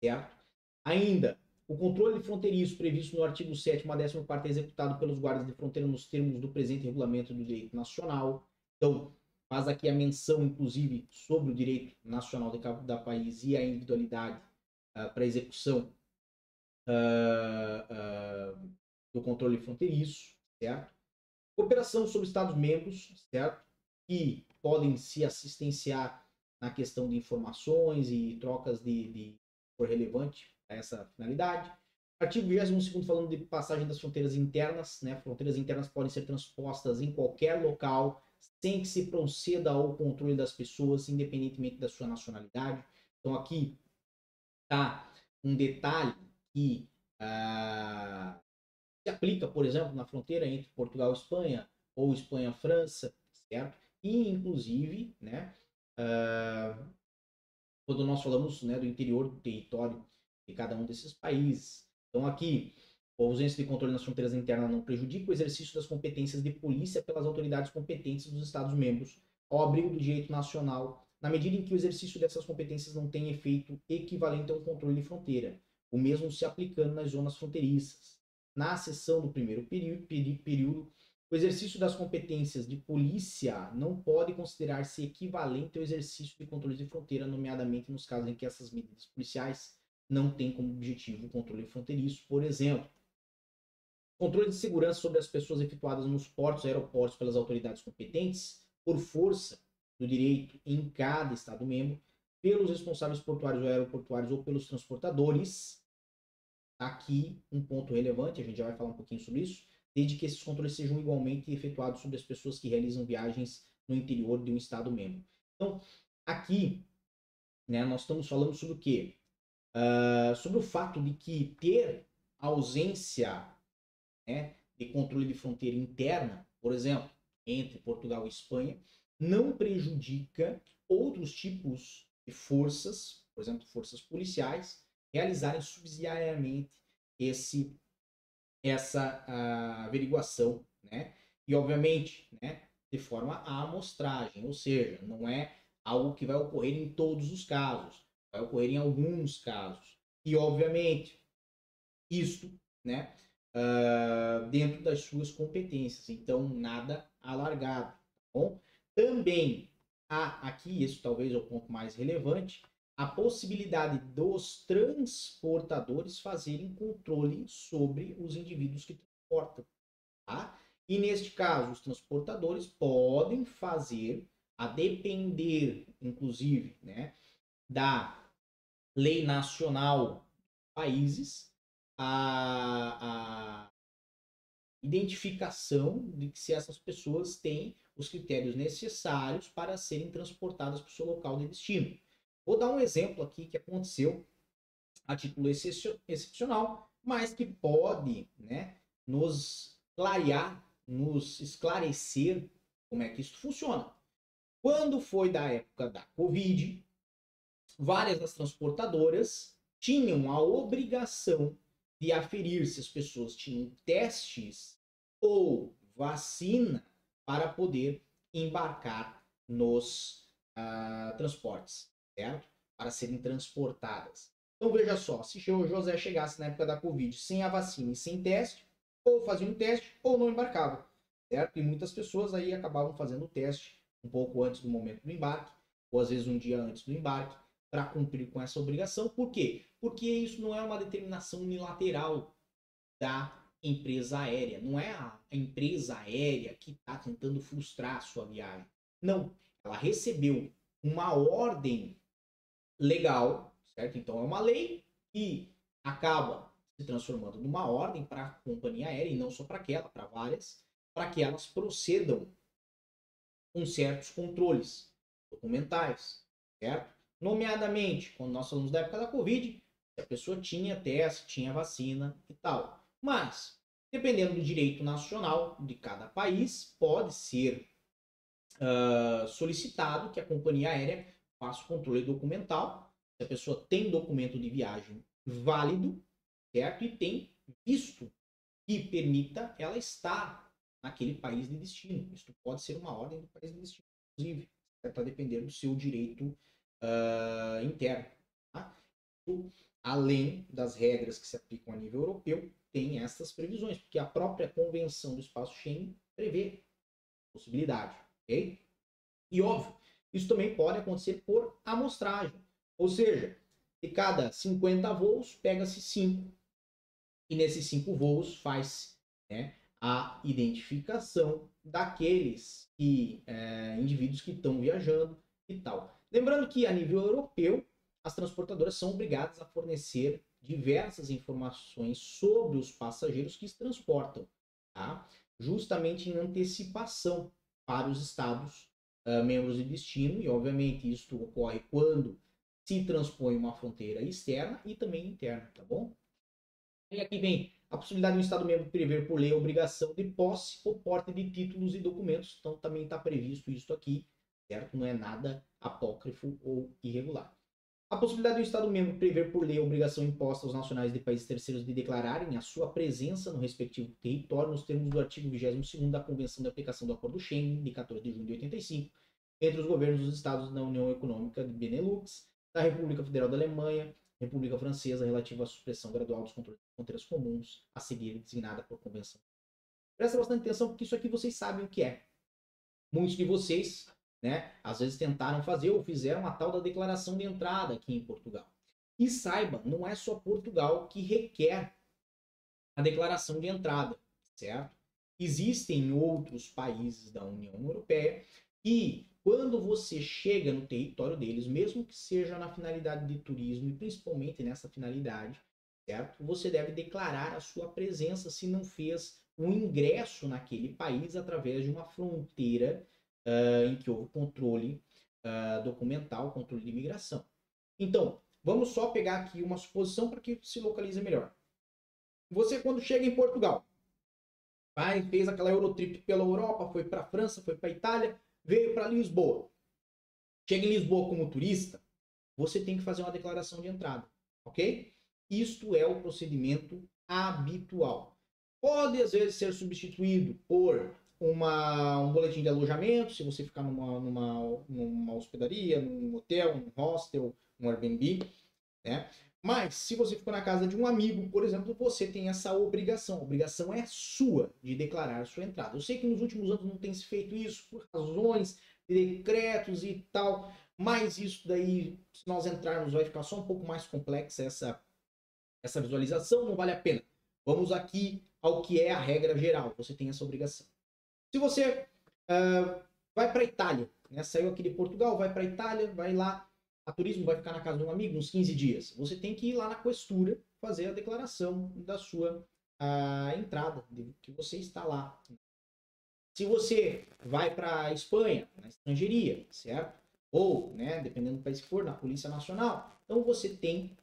Certo? Ainda, o controle fronteiriço previsto no artigo 7 a 14 é executado pelos guardas de fronteira nos termos do presente regulamento do direito nacional. Então, faz aqui a menção, inclusive, sobre o direito nacional de cada país e a individualidade uh, para execução uh, uh, do controle fronteiriço. certo? Cooperação sobre Estados-membros, certo? Que podem se assistenciar na questão de informações e trocas de, de relevante a essa finalidade. Artigo 22 falando de passagem das fronteiras internas, né? Fronteiras internas podem ser transpostas em qualquer local, sem que se proceda ao controle das pessoas, independentemente da sua nacionalidade. Então aqui tá um detalhe que ah, se aplica, por exemplo, na fronteira entre Portugal e Espanha ou Espanha-França, certo? E inclusive, né? Ah, quando nós falamos né, do interior do território de cada um desses países. Então aqui, a ausência de controle nas fronteiras internas não prejudica o exercício das competências de polícia pelas autoridades competentes dos Estados-membros ao abrigo do direito nacional, na medida em que o exercício dessas competências não tem efeito equivalente ao controle de fronteira, o mesmo se aplicando nas zonas fronteiriças. Na seção do primeiro período, período o exercício das competências de polícia não pode considerar-se equivalente ao exercício de controle de fronteira, nomeadamente nos casos em que essas medidas policiais não têm como objetivo o controle fronteiriço, por exemplo. Controle de segurança sobre as pessoas efetuadas nos portos e aeroportos pelas autoridades competentes, por força do direito em cada Estado-membro, pelos responsáveis portuários ou aeroportuários ou pelos transportadores. Aqui, um ponto relevante, a gente já vai falar um pouquinho sobre isso desde que esses controles sejam igualmente efetuados sobre as pessoas que realizam viagens no interior de um Estado membro. Então, aqui, né, nós estamos falando sobre o quê? Uh, sobre o fato de que ter ausência né, de controle de fronteira interna, por exemplo, entre Portugal e Espanha, não prejudica outros tipos de forças, por exemplo, forças policiais, realizarem subsidiariamente esse essa uh, averiguação, né? E obviamente, né, de forma à amostragem, ou seja, não é algo que vai ocorrer em todos os casos, vai ocorrer em alguns casos. E obviamente, isto, né, uh, dentro das suas competências, então nada alargado, tá bom? Também há aqui, isso talvez é o ponto mais relevante, a possibilidade dos transportadores fazerem controle sobre os indivíduos que transportam. Tá? E neste caso, os transportadores podem fazer, a depender, inclusive, né, da lei nacional países, a, a identificação de que se essas pessoas têm os critérios necessários para serem transportadas para o seu local de destino. Vou dar um exemplo aqui que aconteceu a título excepcional, mas que pode né, nos clarear, nos esclarecer como é que isso funciona. Quando foi da época da Covid, várias das transportadoras tinham a obrigação de aferir se as pessoas tinham testes ou vacina para poder embarcar nos uh, transportes certo? Para serem transportadas. Então veja só, se o José chegasse na época da Covid sem a vacina e sem teste, ou fazia um teste ou não embarcava, certo? E muitas pessoas aí acabavam fazendo o teste um pouco antes do momento do embarque, ou às vezes um dia antes do embarque, para cumprir com essa obrigação. Por quê? Porque isso não é uma determinação unilateral da empresa aérea. Não é a empresa aérea que está tentando frustrar a sua viagem. Não. Ela recebeu uma ordem legal, certo? Então é uma lei que acaba se transformando numa ordem para a companhia aérea e não só para aquela, para várias, para que elas procedam com certos controles documentais, certo? Nomeadamente, quando nós falamos da época da Covid, a pessoa tinha teste, tinha vacina e tal. Mas, dependendo do direito nacional de cada país, pode ser uh, solicitado que a companhia aérea faço controle documental, se a pessoa tem documento de viagem válido, certo? E tem visto que permita ela estar naquele país de destino. Isso pode ser uma ordem do país de destino, inclusive, para depender do seu direito uh, interno. Tá? Então, além das regras que se aplicam a nível europeu, tem essas previsões, porque a própria Convenção do Espaço Schengen prevê possibilidade, ok? E óbvio, isso também pode acontecer por amostragem. Ou seja, de cada 50 voos, pega-se 5. E nesses 5 voos faz né, a identificação daqueles que, é, indivíduos que estão viajando e tal. Lembrando que a nível europeu, as transportadoras são obrigadas a fornecer diversas informações sobre os passageiros que se transportam, tá? justamente em antecipação para os estados uh, membros de destino, e obviamente isso ocorre quando se transpõe uma fronteira externa e também interna, tá bom? E aqui vem a possibilidade do Estado membro prever por lei a obrigação de posse ou porte de títulos e documentos, então também está previsto isso aqui, certo? Não é nada apócrifo ou irregular. A possibilidade do Estado membro prever por lei a obrigação imposta aos nacionais de países terceiros de declararem a sua presença no respectivo território nos termos do artigo 22 da Convenção de Aplicação do Acordo Schengen, de 14 de junho de 85, entre os governos dos Estados da União Econômica de Benelux, da República Federal da Alemanha, República Francesa, relativa à supressão gradual dos controles de fronteiras comuns, a seguir designada por convenção. Presta bastante atenção, porque isso aqui vocês sabem o que é. Muitos de vocês né? Às vezes tentaram fazer ou fizeram a tal da declaração de entrada aqui em Portugal. E saiba, não é só Portugal que requer a declaração de entrada, certo? Existem outros países da União Europeia e quando você chega no território deles, mesmo que seja na finalidade de turismo e principalmente nessa finalidade, certo? Você deve declarar a sua presença se não fez um ingresso naquele país através de uma fronteira uh, em que houve controle uh, documental, controle de imigração. Então, vamos só pegar aqui uma suposição para que se localize melhor. Você, quando chega em Portugal, vai, fez aquela Eurotrip pela Europa, foi para a França, foi para a Itália, veio para Lisboa. Chega em Lisboa como turista, você tem que fazer uma declaração de entrada, ok? Isto é o procedimento habitual. Pode às vezes ser substituído por uma, um boletim de alojamento, se você ficar numa, numa, numa hospedaria, num hotel, num hostel, um Airbnb, né? Mas, se você ficou na casa de um amigo, por exemplo, você tem essa obrigação. A obrigação é sua de declarar sua entrada. Eu sei que nos últimos anos não tem se feito isso por razões de decretos e tal, mas isso daí, se nós entrarmos, vai ficar só um pouco mais complexa essa, essa visualização, não vale a pena. Vamos aqui ao que é a regra geral. Você tem essa obrigação. Se você uh, vai para a Itália, né? saiu aqui de Portugal, vai para a Itália, vai lá, a turismo vai ficar na casa de um amigo uns 15 dias. Você tem que ir lá na questura fazer a declaração da sua uh, entrada, de que você está lá. Se você vai para a Espanha, na estrangeiria, certo? Ou, né, dependendo do país que for, na Polícia Nacional, então você tem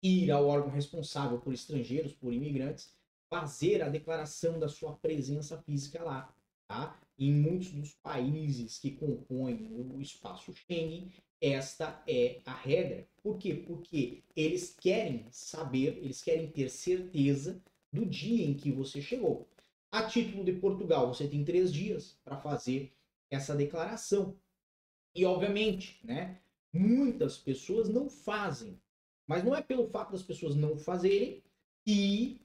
que ir ao órgão responsável por estrangeiros, por imigrantes, fazer a declaração da sua presença física lá. Tá? Em muitos dos países que compõem o espaço Schengen, esta é a regra. Por quê? Porque eles querem saber, eles querem ter certeza do dia em que você chegou. A título de Portugal, você tem três dias para fazer essa declaração. E, obviamente, né, muitas pessoas não fazem. Mas não é pelo fato das pessoas não fazerem que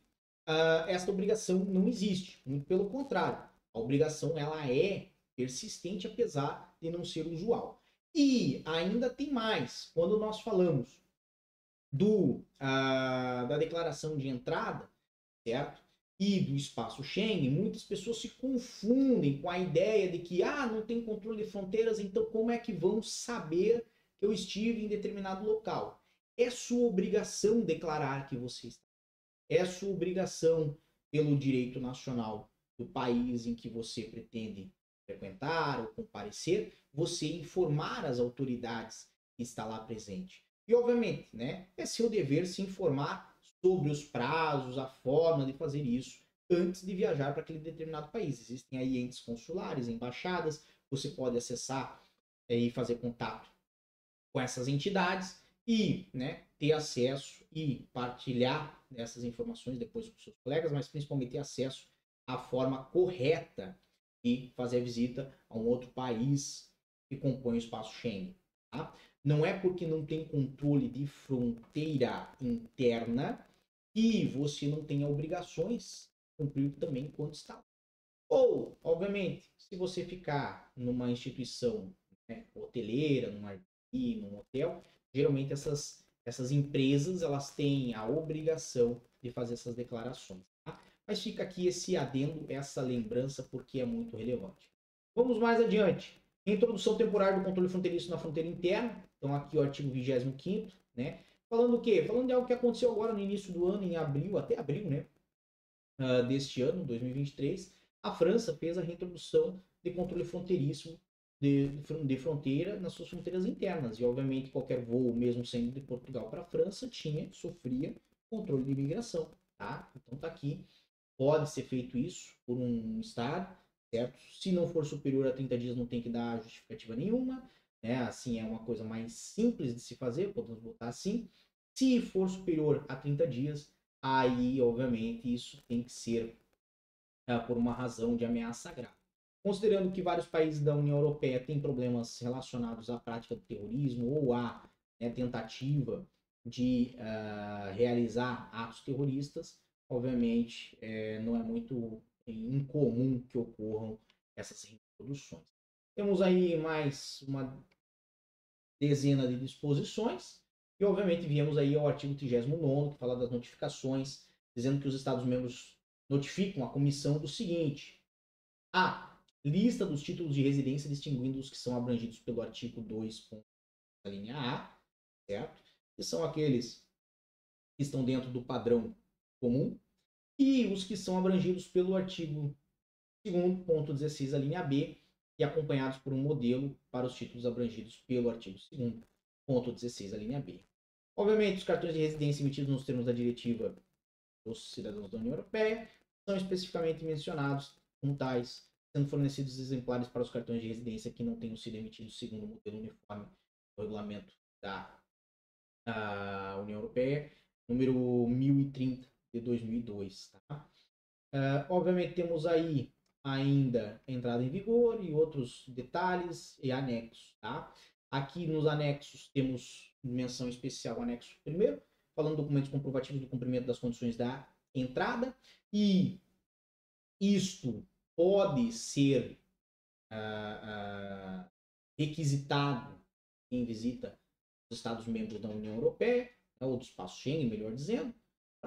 uh, esta obrigação não existe. Muito pelo contrário. A obrigação ela é persistente apesar de não ser usual. E ainda tem mais. Quando nós falamos do uh, da declaração de entrada, certo? E do espaço Schengen, muitas pessoas se confundem com a ideia de que ah, não tem controle de fronteiras, então como é que vão saber que eu estive em determinado local? É sua obrigação declarar que você está. É sua obrigação pelo direito nacional do país em que você pretende frequentar ou comparecer, você informar as autoridades que está lá presente. E obviamente, né, é seu dever se informar sobre os prazos, a forma de fazer isso antes de viajar para aquele determinado país. Existem aí entes consulares, embaixadas, você pode acessar é, e fazer contato com essas entidades e né, ter acesso e partilhar essas informações depois com seus colegas, mas principalmente ter acesso a forma correta de fazer a visita a um outro país que compõe o espaço Schengen. Tá? Não é porque não tem controle de fronteira interna que você não tenha obrigações cumprir também quando está. Ou, obviamente, se você ficar numa instituição né, hoteleira, num Airbnb, num hotel, geralmente essas, essas empresas elas têm a obrigação de fazer essas declarações. Mas fica aqui esse adendo, essa lembrança, porque é muito relevante. Vamos mais adiante. Introdução temporária do controle fronteiriço na fronteira interna. Então, aqui o artigo 25, né? Falando o quê? Falando de algo que aconteceu agora no início do ano, em abril, até abril, né? Uh, deste ano, 2023, a França fez a reintrodução de controle fronteiriço de, de fronteira nas suas fronteiras internas. E, obviamente, qualquer voo, mesmo sendo de Portugal para a França, tinha, sofria controle de imigração, tá? Então, tá aqui. Pode ser feito isso por um Estado, certo? Se não for superior a 30 dias, não tem que dar justificativa nenhuma. Né? Assim é uma coisa mais simples de se fazer, podemos botar assim. Se for superior a 30 dias, aí, obviamente, isso tem que ser é, por uma razão de ameaça grave. Considerando que vários países da União Europeia têm problemas relacionados à prática do terrorismo ou à né, tentativa de uh, realizar atos terroristas, obviamente é, não é muito incomum que ocorram essas reintroduções. Temos aí mais uma dezena de disposições e, obviamente, viemos aí ao artigo 39 que fala das notificações, dizendo que os Estados-membros notificam a comissão do seguinte: a lista dos títulos de residência distinguindo os que são abrangidos pelo artigo 2, da linha A, certo? Que são aqueles que estão dentro do padrão comum e os que são abrangidos pelo artigo 2.16, a linha B, e acompanhados por um modelo para os títulos abrangidos pelo artigo 2.16, a linha B. Obviamente, os cartões de residência emitidos nos termos da diretiva dos cidadãos da União Europeia são especificamente mencionados como tais, sendo fornecidos exemplares para os cartões de residência que não tenham sido emitidos segundo o modelo uniforme do regulamento da, União Europeia, número 1030 de 2002. Tá? Uh, obviamente temos aí ainda entrada em vigor e outros detalhes e anexos. Tá? Aqui nos anexos temos menção especial anexo primeiro, falando documentos comprovativos do cumprimento das condições da entrada e isto pode ser uh, uh, requisitado em visita dos Estados-membros da União Europeia, né, ou do espaço Schengen, melhor dizendo,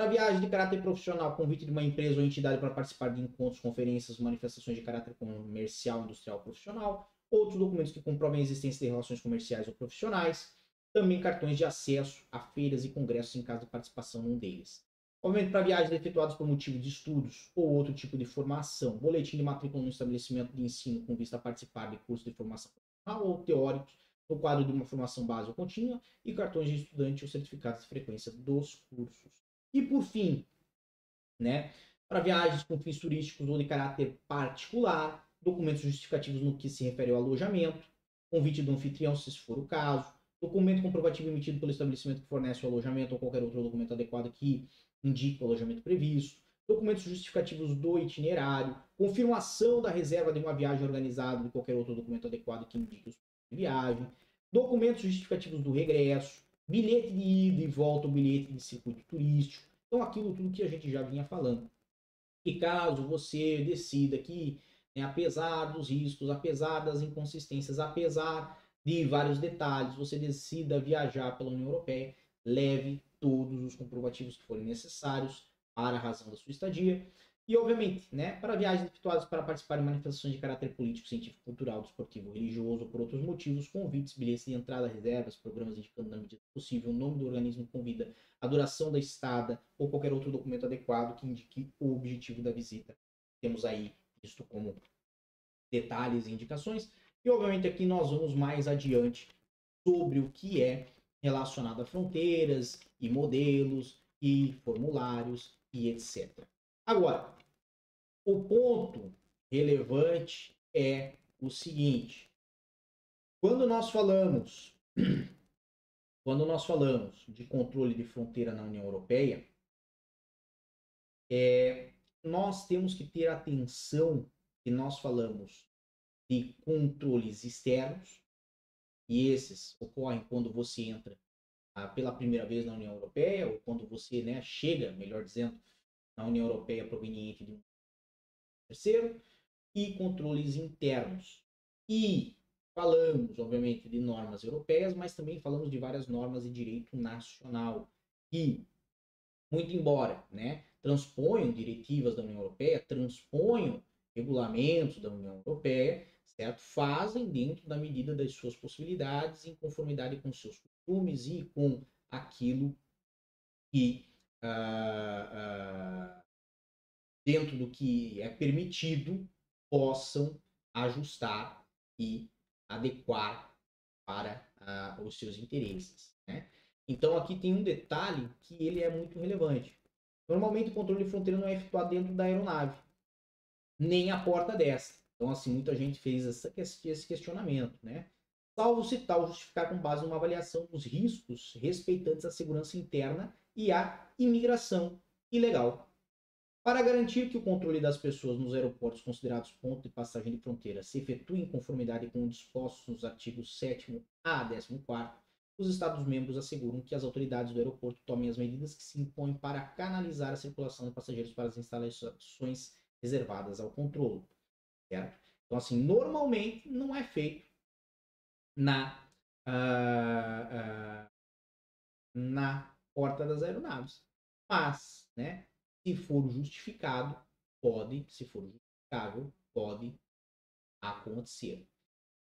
para viagem de caráter profissional, convite de uma empresa ou entidade para participar de encontros, conferências, manifestações de caráter comercial, industrial profissional, outros documentos que comprovem a existência de relações comerciais ou profissionais, também cartões de acesso a feiras e congressos em caso de participação num deles. Obviamente, para viagens efetuadas por motivo de estudos ou outro tipo de formação, boletim de matrícula no estabelecimento de ensino com vista a participar de curso de formação profissional ou teóricos no quadro de uma formação base ou contínua e cartões de estudante ou certificados de frequência dos cursos. E por fim, né, para viagens com fins turísticos ou de caráter particular, documentos justificativos no que se refere ao alojamento, convite do anfitrião, se for o caso, documento comprovativo emitido pelo estabelecimento que fornece o alojamento ou qualquer outro documento adequado que indique o alojamento previsto, documentos justificativos do itinerário, confirmação da reserva de uma viagem organizada de qualquer outro documento adequado que indique os de viagem, documentos justificativos do regresso, bilhete de ida e volta, o bilhete de circuito turístico. Então, aquilo tudo que a gente já vinha falando. E caso você decida que, né, apesar dos riscos, apesar das inconsistências, apesar de vários detalhes, você decida viajar pela União Europeia, leve todos os comprovativos que forem necessários para a razão da sua estadia e, obviamente, né, para viagens efetuadas para participar de manifestações de caráter político, científico, cultural, desportivo, religioso ou por outros motivos, convites, bilhetes de entrada, reservas, programas indicando na medida possível o nome do organismo convida, a duração da estada ou qualquer outro documento adequado que indique o objetivo da visita. Temos aí isto como detalhes e indicações. E, obviamente, aqui nós vamos mais adiante sobre o que é relacionado a fronteiras e modelos e formulários e etc. Agora, o ponto relevante é o seguinte: quando nós falamos (clears throat) quando nós falamos de controle de fronteira na União Europeia, é, nós temos que ter atenção que nós falamos de controles externos, e esses ocorrem quando você entra ah, pela primeira vez na União Europeia, ou quando você né, chega, melhor dizendo, na União Europeia proveniente de um terceiro, e controles internos. E falamos, obviamente, de normas europeias, mas também falamos de várias normas de direito nacional. E muito embora, né, transponham diretivas da União Europeia, transponham regulamentos da União Europeia, certo? Fazem dentro da medida das suas possibilidades, em conformidade com seus costumes e com aquilo que uh, uh, dentro do que é permitido possam ajustar e adequar para uh, os seus interesses. Né? Então aqui tem um detalhe que ele é muito relevante. Normalmente o controle de fronteira não é efetuado dentro da aeronave, nem a porta desta. Então assim, muita gente fez essa, esse questionamento, né? Salvo se tal justificar com base numa avaliação dos riscos respeitantes à segurança interna e à imigração ilegal. Para garantir que o controle das pessoas nos aeroportos considerados ponto de passagem de fronteira se efetue em conformidade com o disposto nos artigos 7 a 14, os Estados-membros asseguram que as autoridades do aeroporto tomem as medidas que se impõem para canalizar a circulação de passageiros para as instalações reservadas ao controle. Certo? Então, assim, normalmente não é feito na, uh, uh, na porta das aeronaves. Mas, né, se for justificado, pode, se for justificável, pode acontecer.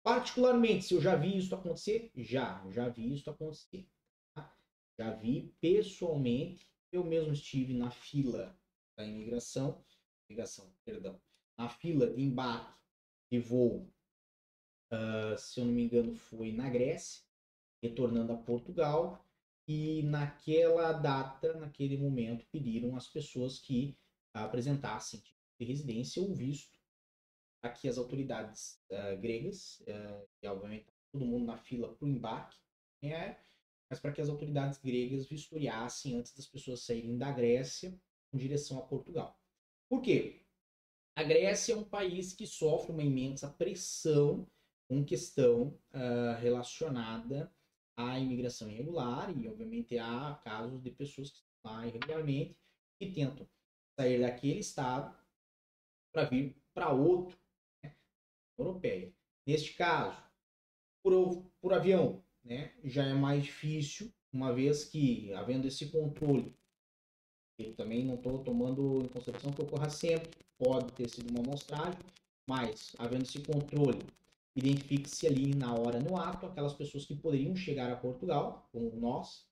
Particularmente, se eu já vi isso acontecer, já, já vi isso acontecer. Tá? Já vi pessoalmente, eu mesmo estive na fila da imigração, imigração, perdão, na fila de embarque de voo, uh, se eu não me engano, foi na Grécia, retornando a Portugal, e naquela data, naquele momento, pediram às pessoas que apresentassem tipo de residência ou visto aqui as autoridades uh, gregas, uh, e obviamente todo mundo na fila para o embarque, né? mas para que as autoridades gregas vistoriassem antes das pessoas saírem da Grécia em direção a Portugal. Por quê? A Grécia é um país que sofre uma imensa pressão com questão uh, relacionada à imigração irregular e, obviamente, há casos de pessoas que estão lá irregularmente e tentam sair daquele estado para vir para outro, né, europeia. Neste caso, por, por avião, né, já é mais difícil, uma vez que, havendo esse controle, eu também não estou tomando em consideração que ocorra sempre, pode ter sido uma amostragem, mas, havendo esse controle Identifique-se ali na hora, no ato, aquelas pessoas que poderiam chegar a Portugal, como nós,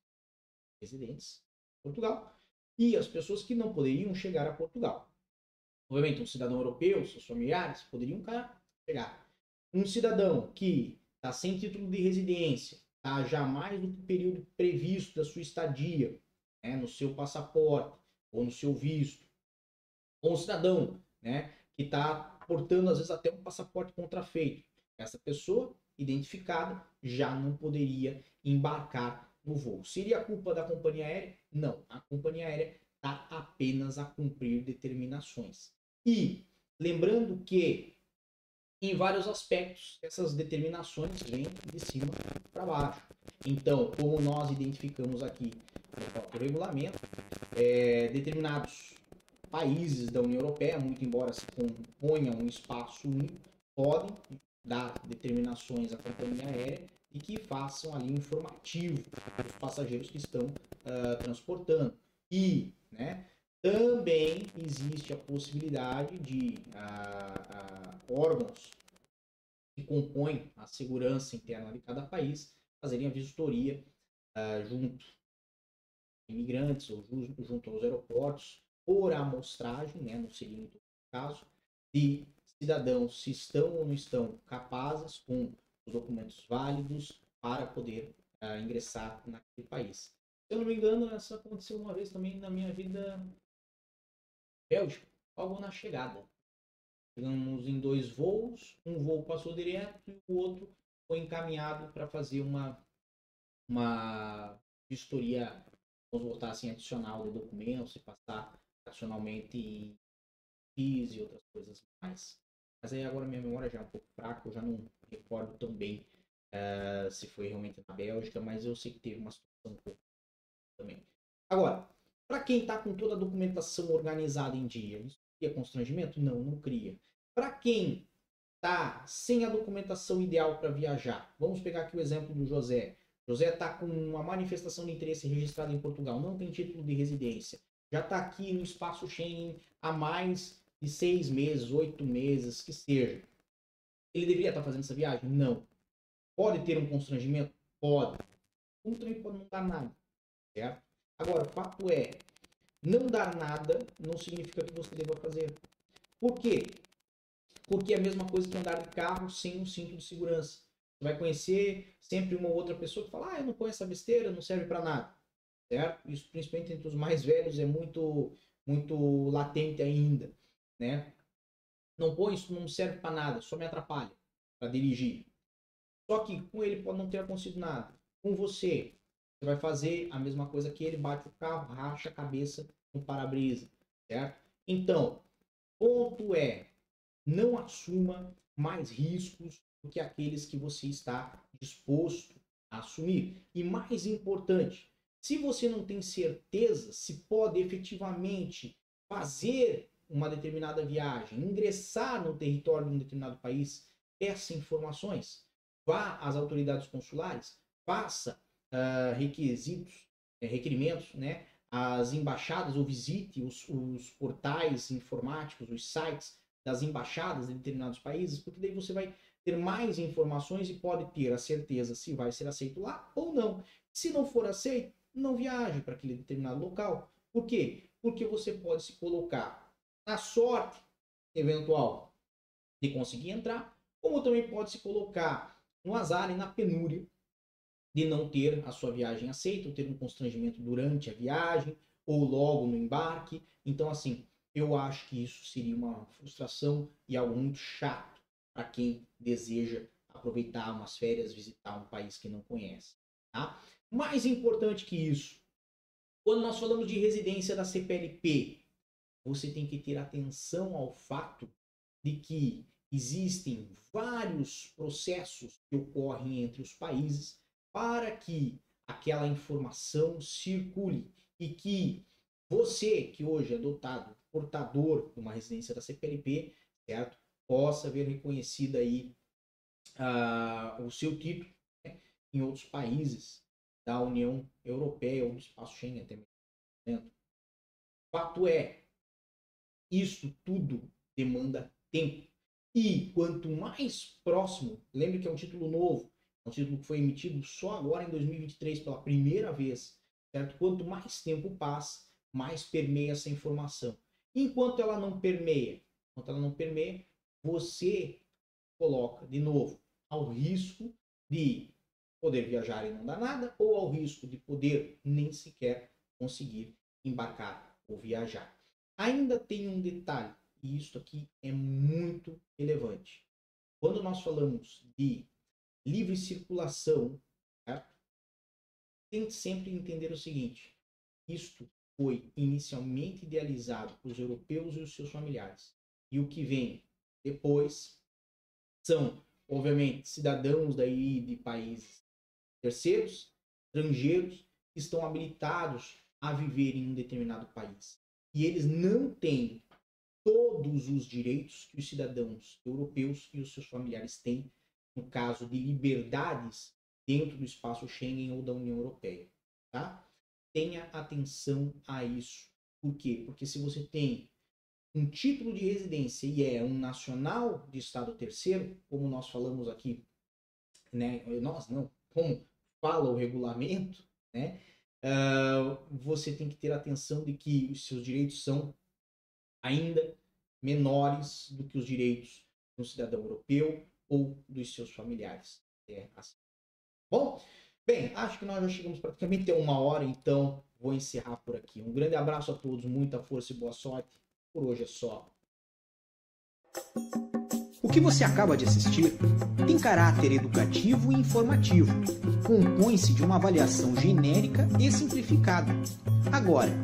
residentes de Portugal, e as pessoas que não poderiam chegar a Portugal. Obviamente, um cidadão europeu, seus familiares, poderiam chegar. Um cidadão que está sem título de residência, está já mais do período previsto da sua estadia, né, no seu passaporte ou no seu visto. Ou um cidadão né, que está portando, às vezes, até um passaporte contrafeito essa pessoa identificada já não poderia embarcar no voo. Seria culpa da companhia aérea? Não. A companhia aérea está apenas a cumprir determinações. E lembrando que em vários aspectos essas determinações vêm de cima para baixo. Então, como nós identificamos aqui no próprio regulamento, é, determinados países da União Europeia, muito embora se componham um espaço único, podem dar determinações à companhia aérea e que façam ali informativo para os passageiros que estão uh, transportando. E né, também existe a possibilidade de uh, uh, órgãos que compõem a segurança interna de cada país fazerem a vistoria junto imigrantes ou junto aos aeroportos por amostragem, né, não seria caso, de cidadãos se estão ou não estão capazes com os documentos válidos para poder uh, ingressar naquele país. Se eu não me engano, isso aconteceu uma vez também na minha vida Bélgica, logo na chegada. Chegamos em dois voos, um voo passou direto e o outro foi encaminhado para fazer uma, uma vistoria, vamos assim, adicional de documentos e passar adicionalmente PIS e outras coisas mais. Mas aí agora minha memória já é um pouco fraca, eu já não recordo tão bem uh, se foi realmente na Bélgica, mas eu sei que teve uma situação também. Agora, para quem está com toda a documentação organizada em dia, isso cria constrangimento? Não, não cria. Para quem está sem a documentação ideal para viajar, vamos pegar aqui o exemplo do José. José está com uma manifestação de interesse registrada em Portugal, não tem título de residência, já está aqui no espaço Schengen há mais de seis meses, oito meses, que seja. Ele deveria estar fazendo essa viagem? Não. Pode ter um constrangimento? Pode. Como também pode não dar nada, certo? Agora, o fato é, não dar nada não significa que você deva fazer. Por quê? Porque é a mesma coisa que andar de carro sem um cinto de segurança. Você vai conhecer sempre uma outra pessoa que fala, ah, eu não conheço essa besteira, não serve para nada. Certo? Isso, principalmente entre os mais velhos, é muito, muito latente ainda. Né? Não põe isso, não serve para nada, só me atrapalha para dirigir. Só que com ele pode não ter acontecido nada. Com você, você vai fazer a mesma coisa que ele, bate o carro, racha a cabeça no para-brisa, certo? Então, ponto é, não assuma mais riscos do que aqueles que você está disposto a assumir. E mais importante, se você não tem certeza se pode efetivamente fazer uma determinada viagem, ingressar no território de um determinado país, peça informações. Vá às autoridades consulares, faça uh, requisitos, eh, requerimentos, né, às embaixadas ou visite os, os portais informáticos, os sites das embaixadas de determinados países, porque daí você vai ter mais informações e pode ter a certeza se vai ser aceito lá ou não. Se não for aceito, não viaje para aquele determinado local. Por quê? Porque você pode se colocar na sorte eventual de conseguir entrar, como também pode se colocar no azar e na penúria de não ter a sua viagem aceita, ou ter um constrangimento durante a viagem, ou logo no embarque. Então, assim, eu acho que isso seria uma frustração e algo muito chato para quem deseja aproveitar umas férias, visitar um país que não conhece. Tá? Mais importante que isso, quando nós falamos de residência da CPLP, você tem que ter atenção ao fato de que existem vários processos que ocorrem entre os países para que aquela informação circule e que você que hoje é dotado portador de uma residência da CPLP, certo? Possa ver reconhecido aí uh, o seu título né? em outros países da União Europeia ou do espaço Schengen mesmo. Fato é, isso tudo demanda tempo. E quanto mais próximo, lembre que é um título novo, é um título que foi emitido só agora em 2023 pela primeira vez, certo? Quanto mais tempo passa, mais permeia essa informação. Enquanto ela não permeia, enquanto ela não permeia, você coloca de novo ao risco de poder viajar e não dar nada, ou ao risco de poder nem sequer conseguir embarcar ou viajar. Ainda tem um detalhe, e isso aqui é muito relevante. Quando nós falamos de livre circulação, certo? tem que sempre entender o seguinte: isto foi inicialmente idealizado para os europeus e os seus familiares. E o que vem depois são, obviamente, cidadãos daí de países terceiros, estrangeiros, que estão habilitados a viver em um determinado país. E eles não têm todos os direitos que os cidadãos europeus e os seus familiares têm no caso de liberdades dentro do espaço Schengen ou da União Europeia, tá? tenha atenção a isso. Por quê? Porque se você tem um título de residência e é um nacional de estado terceiro, como nós falamos aqui, né? Nós não, como fala o regulamento, né? Uh, você tem que ter atenção de que os seus direitos são ainda menores do que os direitos do cidadão europeu ou dos seus familiares. É assim. Bom, Bem, acho que nós já chegamos praticamente a uma hora, então vou encerrar por aqui. Um grande abraço a todos, muita força e boa sorte. Por hoje é só. Que você acaba de assistir tem caráter educativo e informativo. Compõe-se de uma avaliação genérica e simplificada. Agora,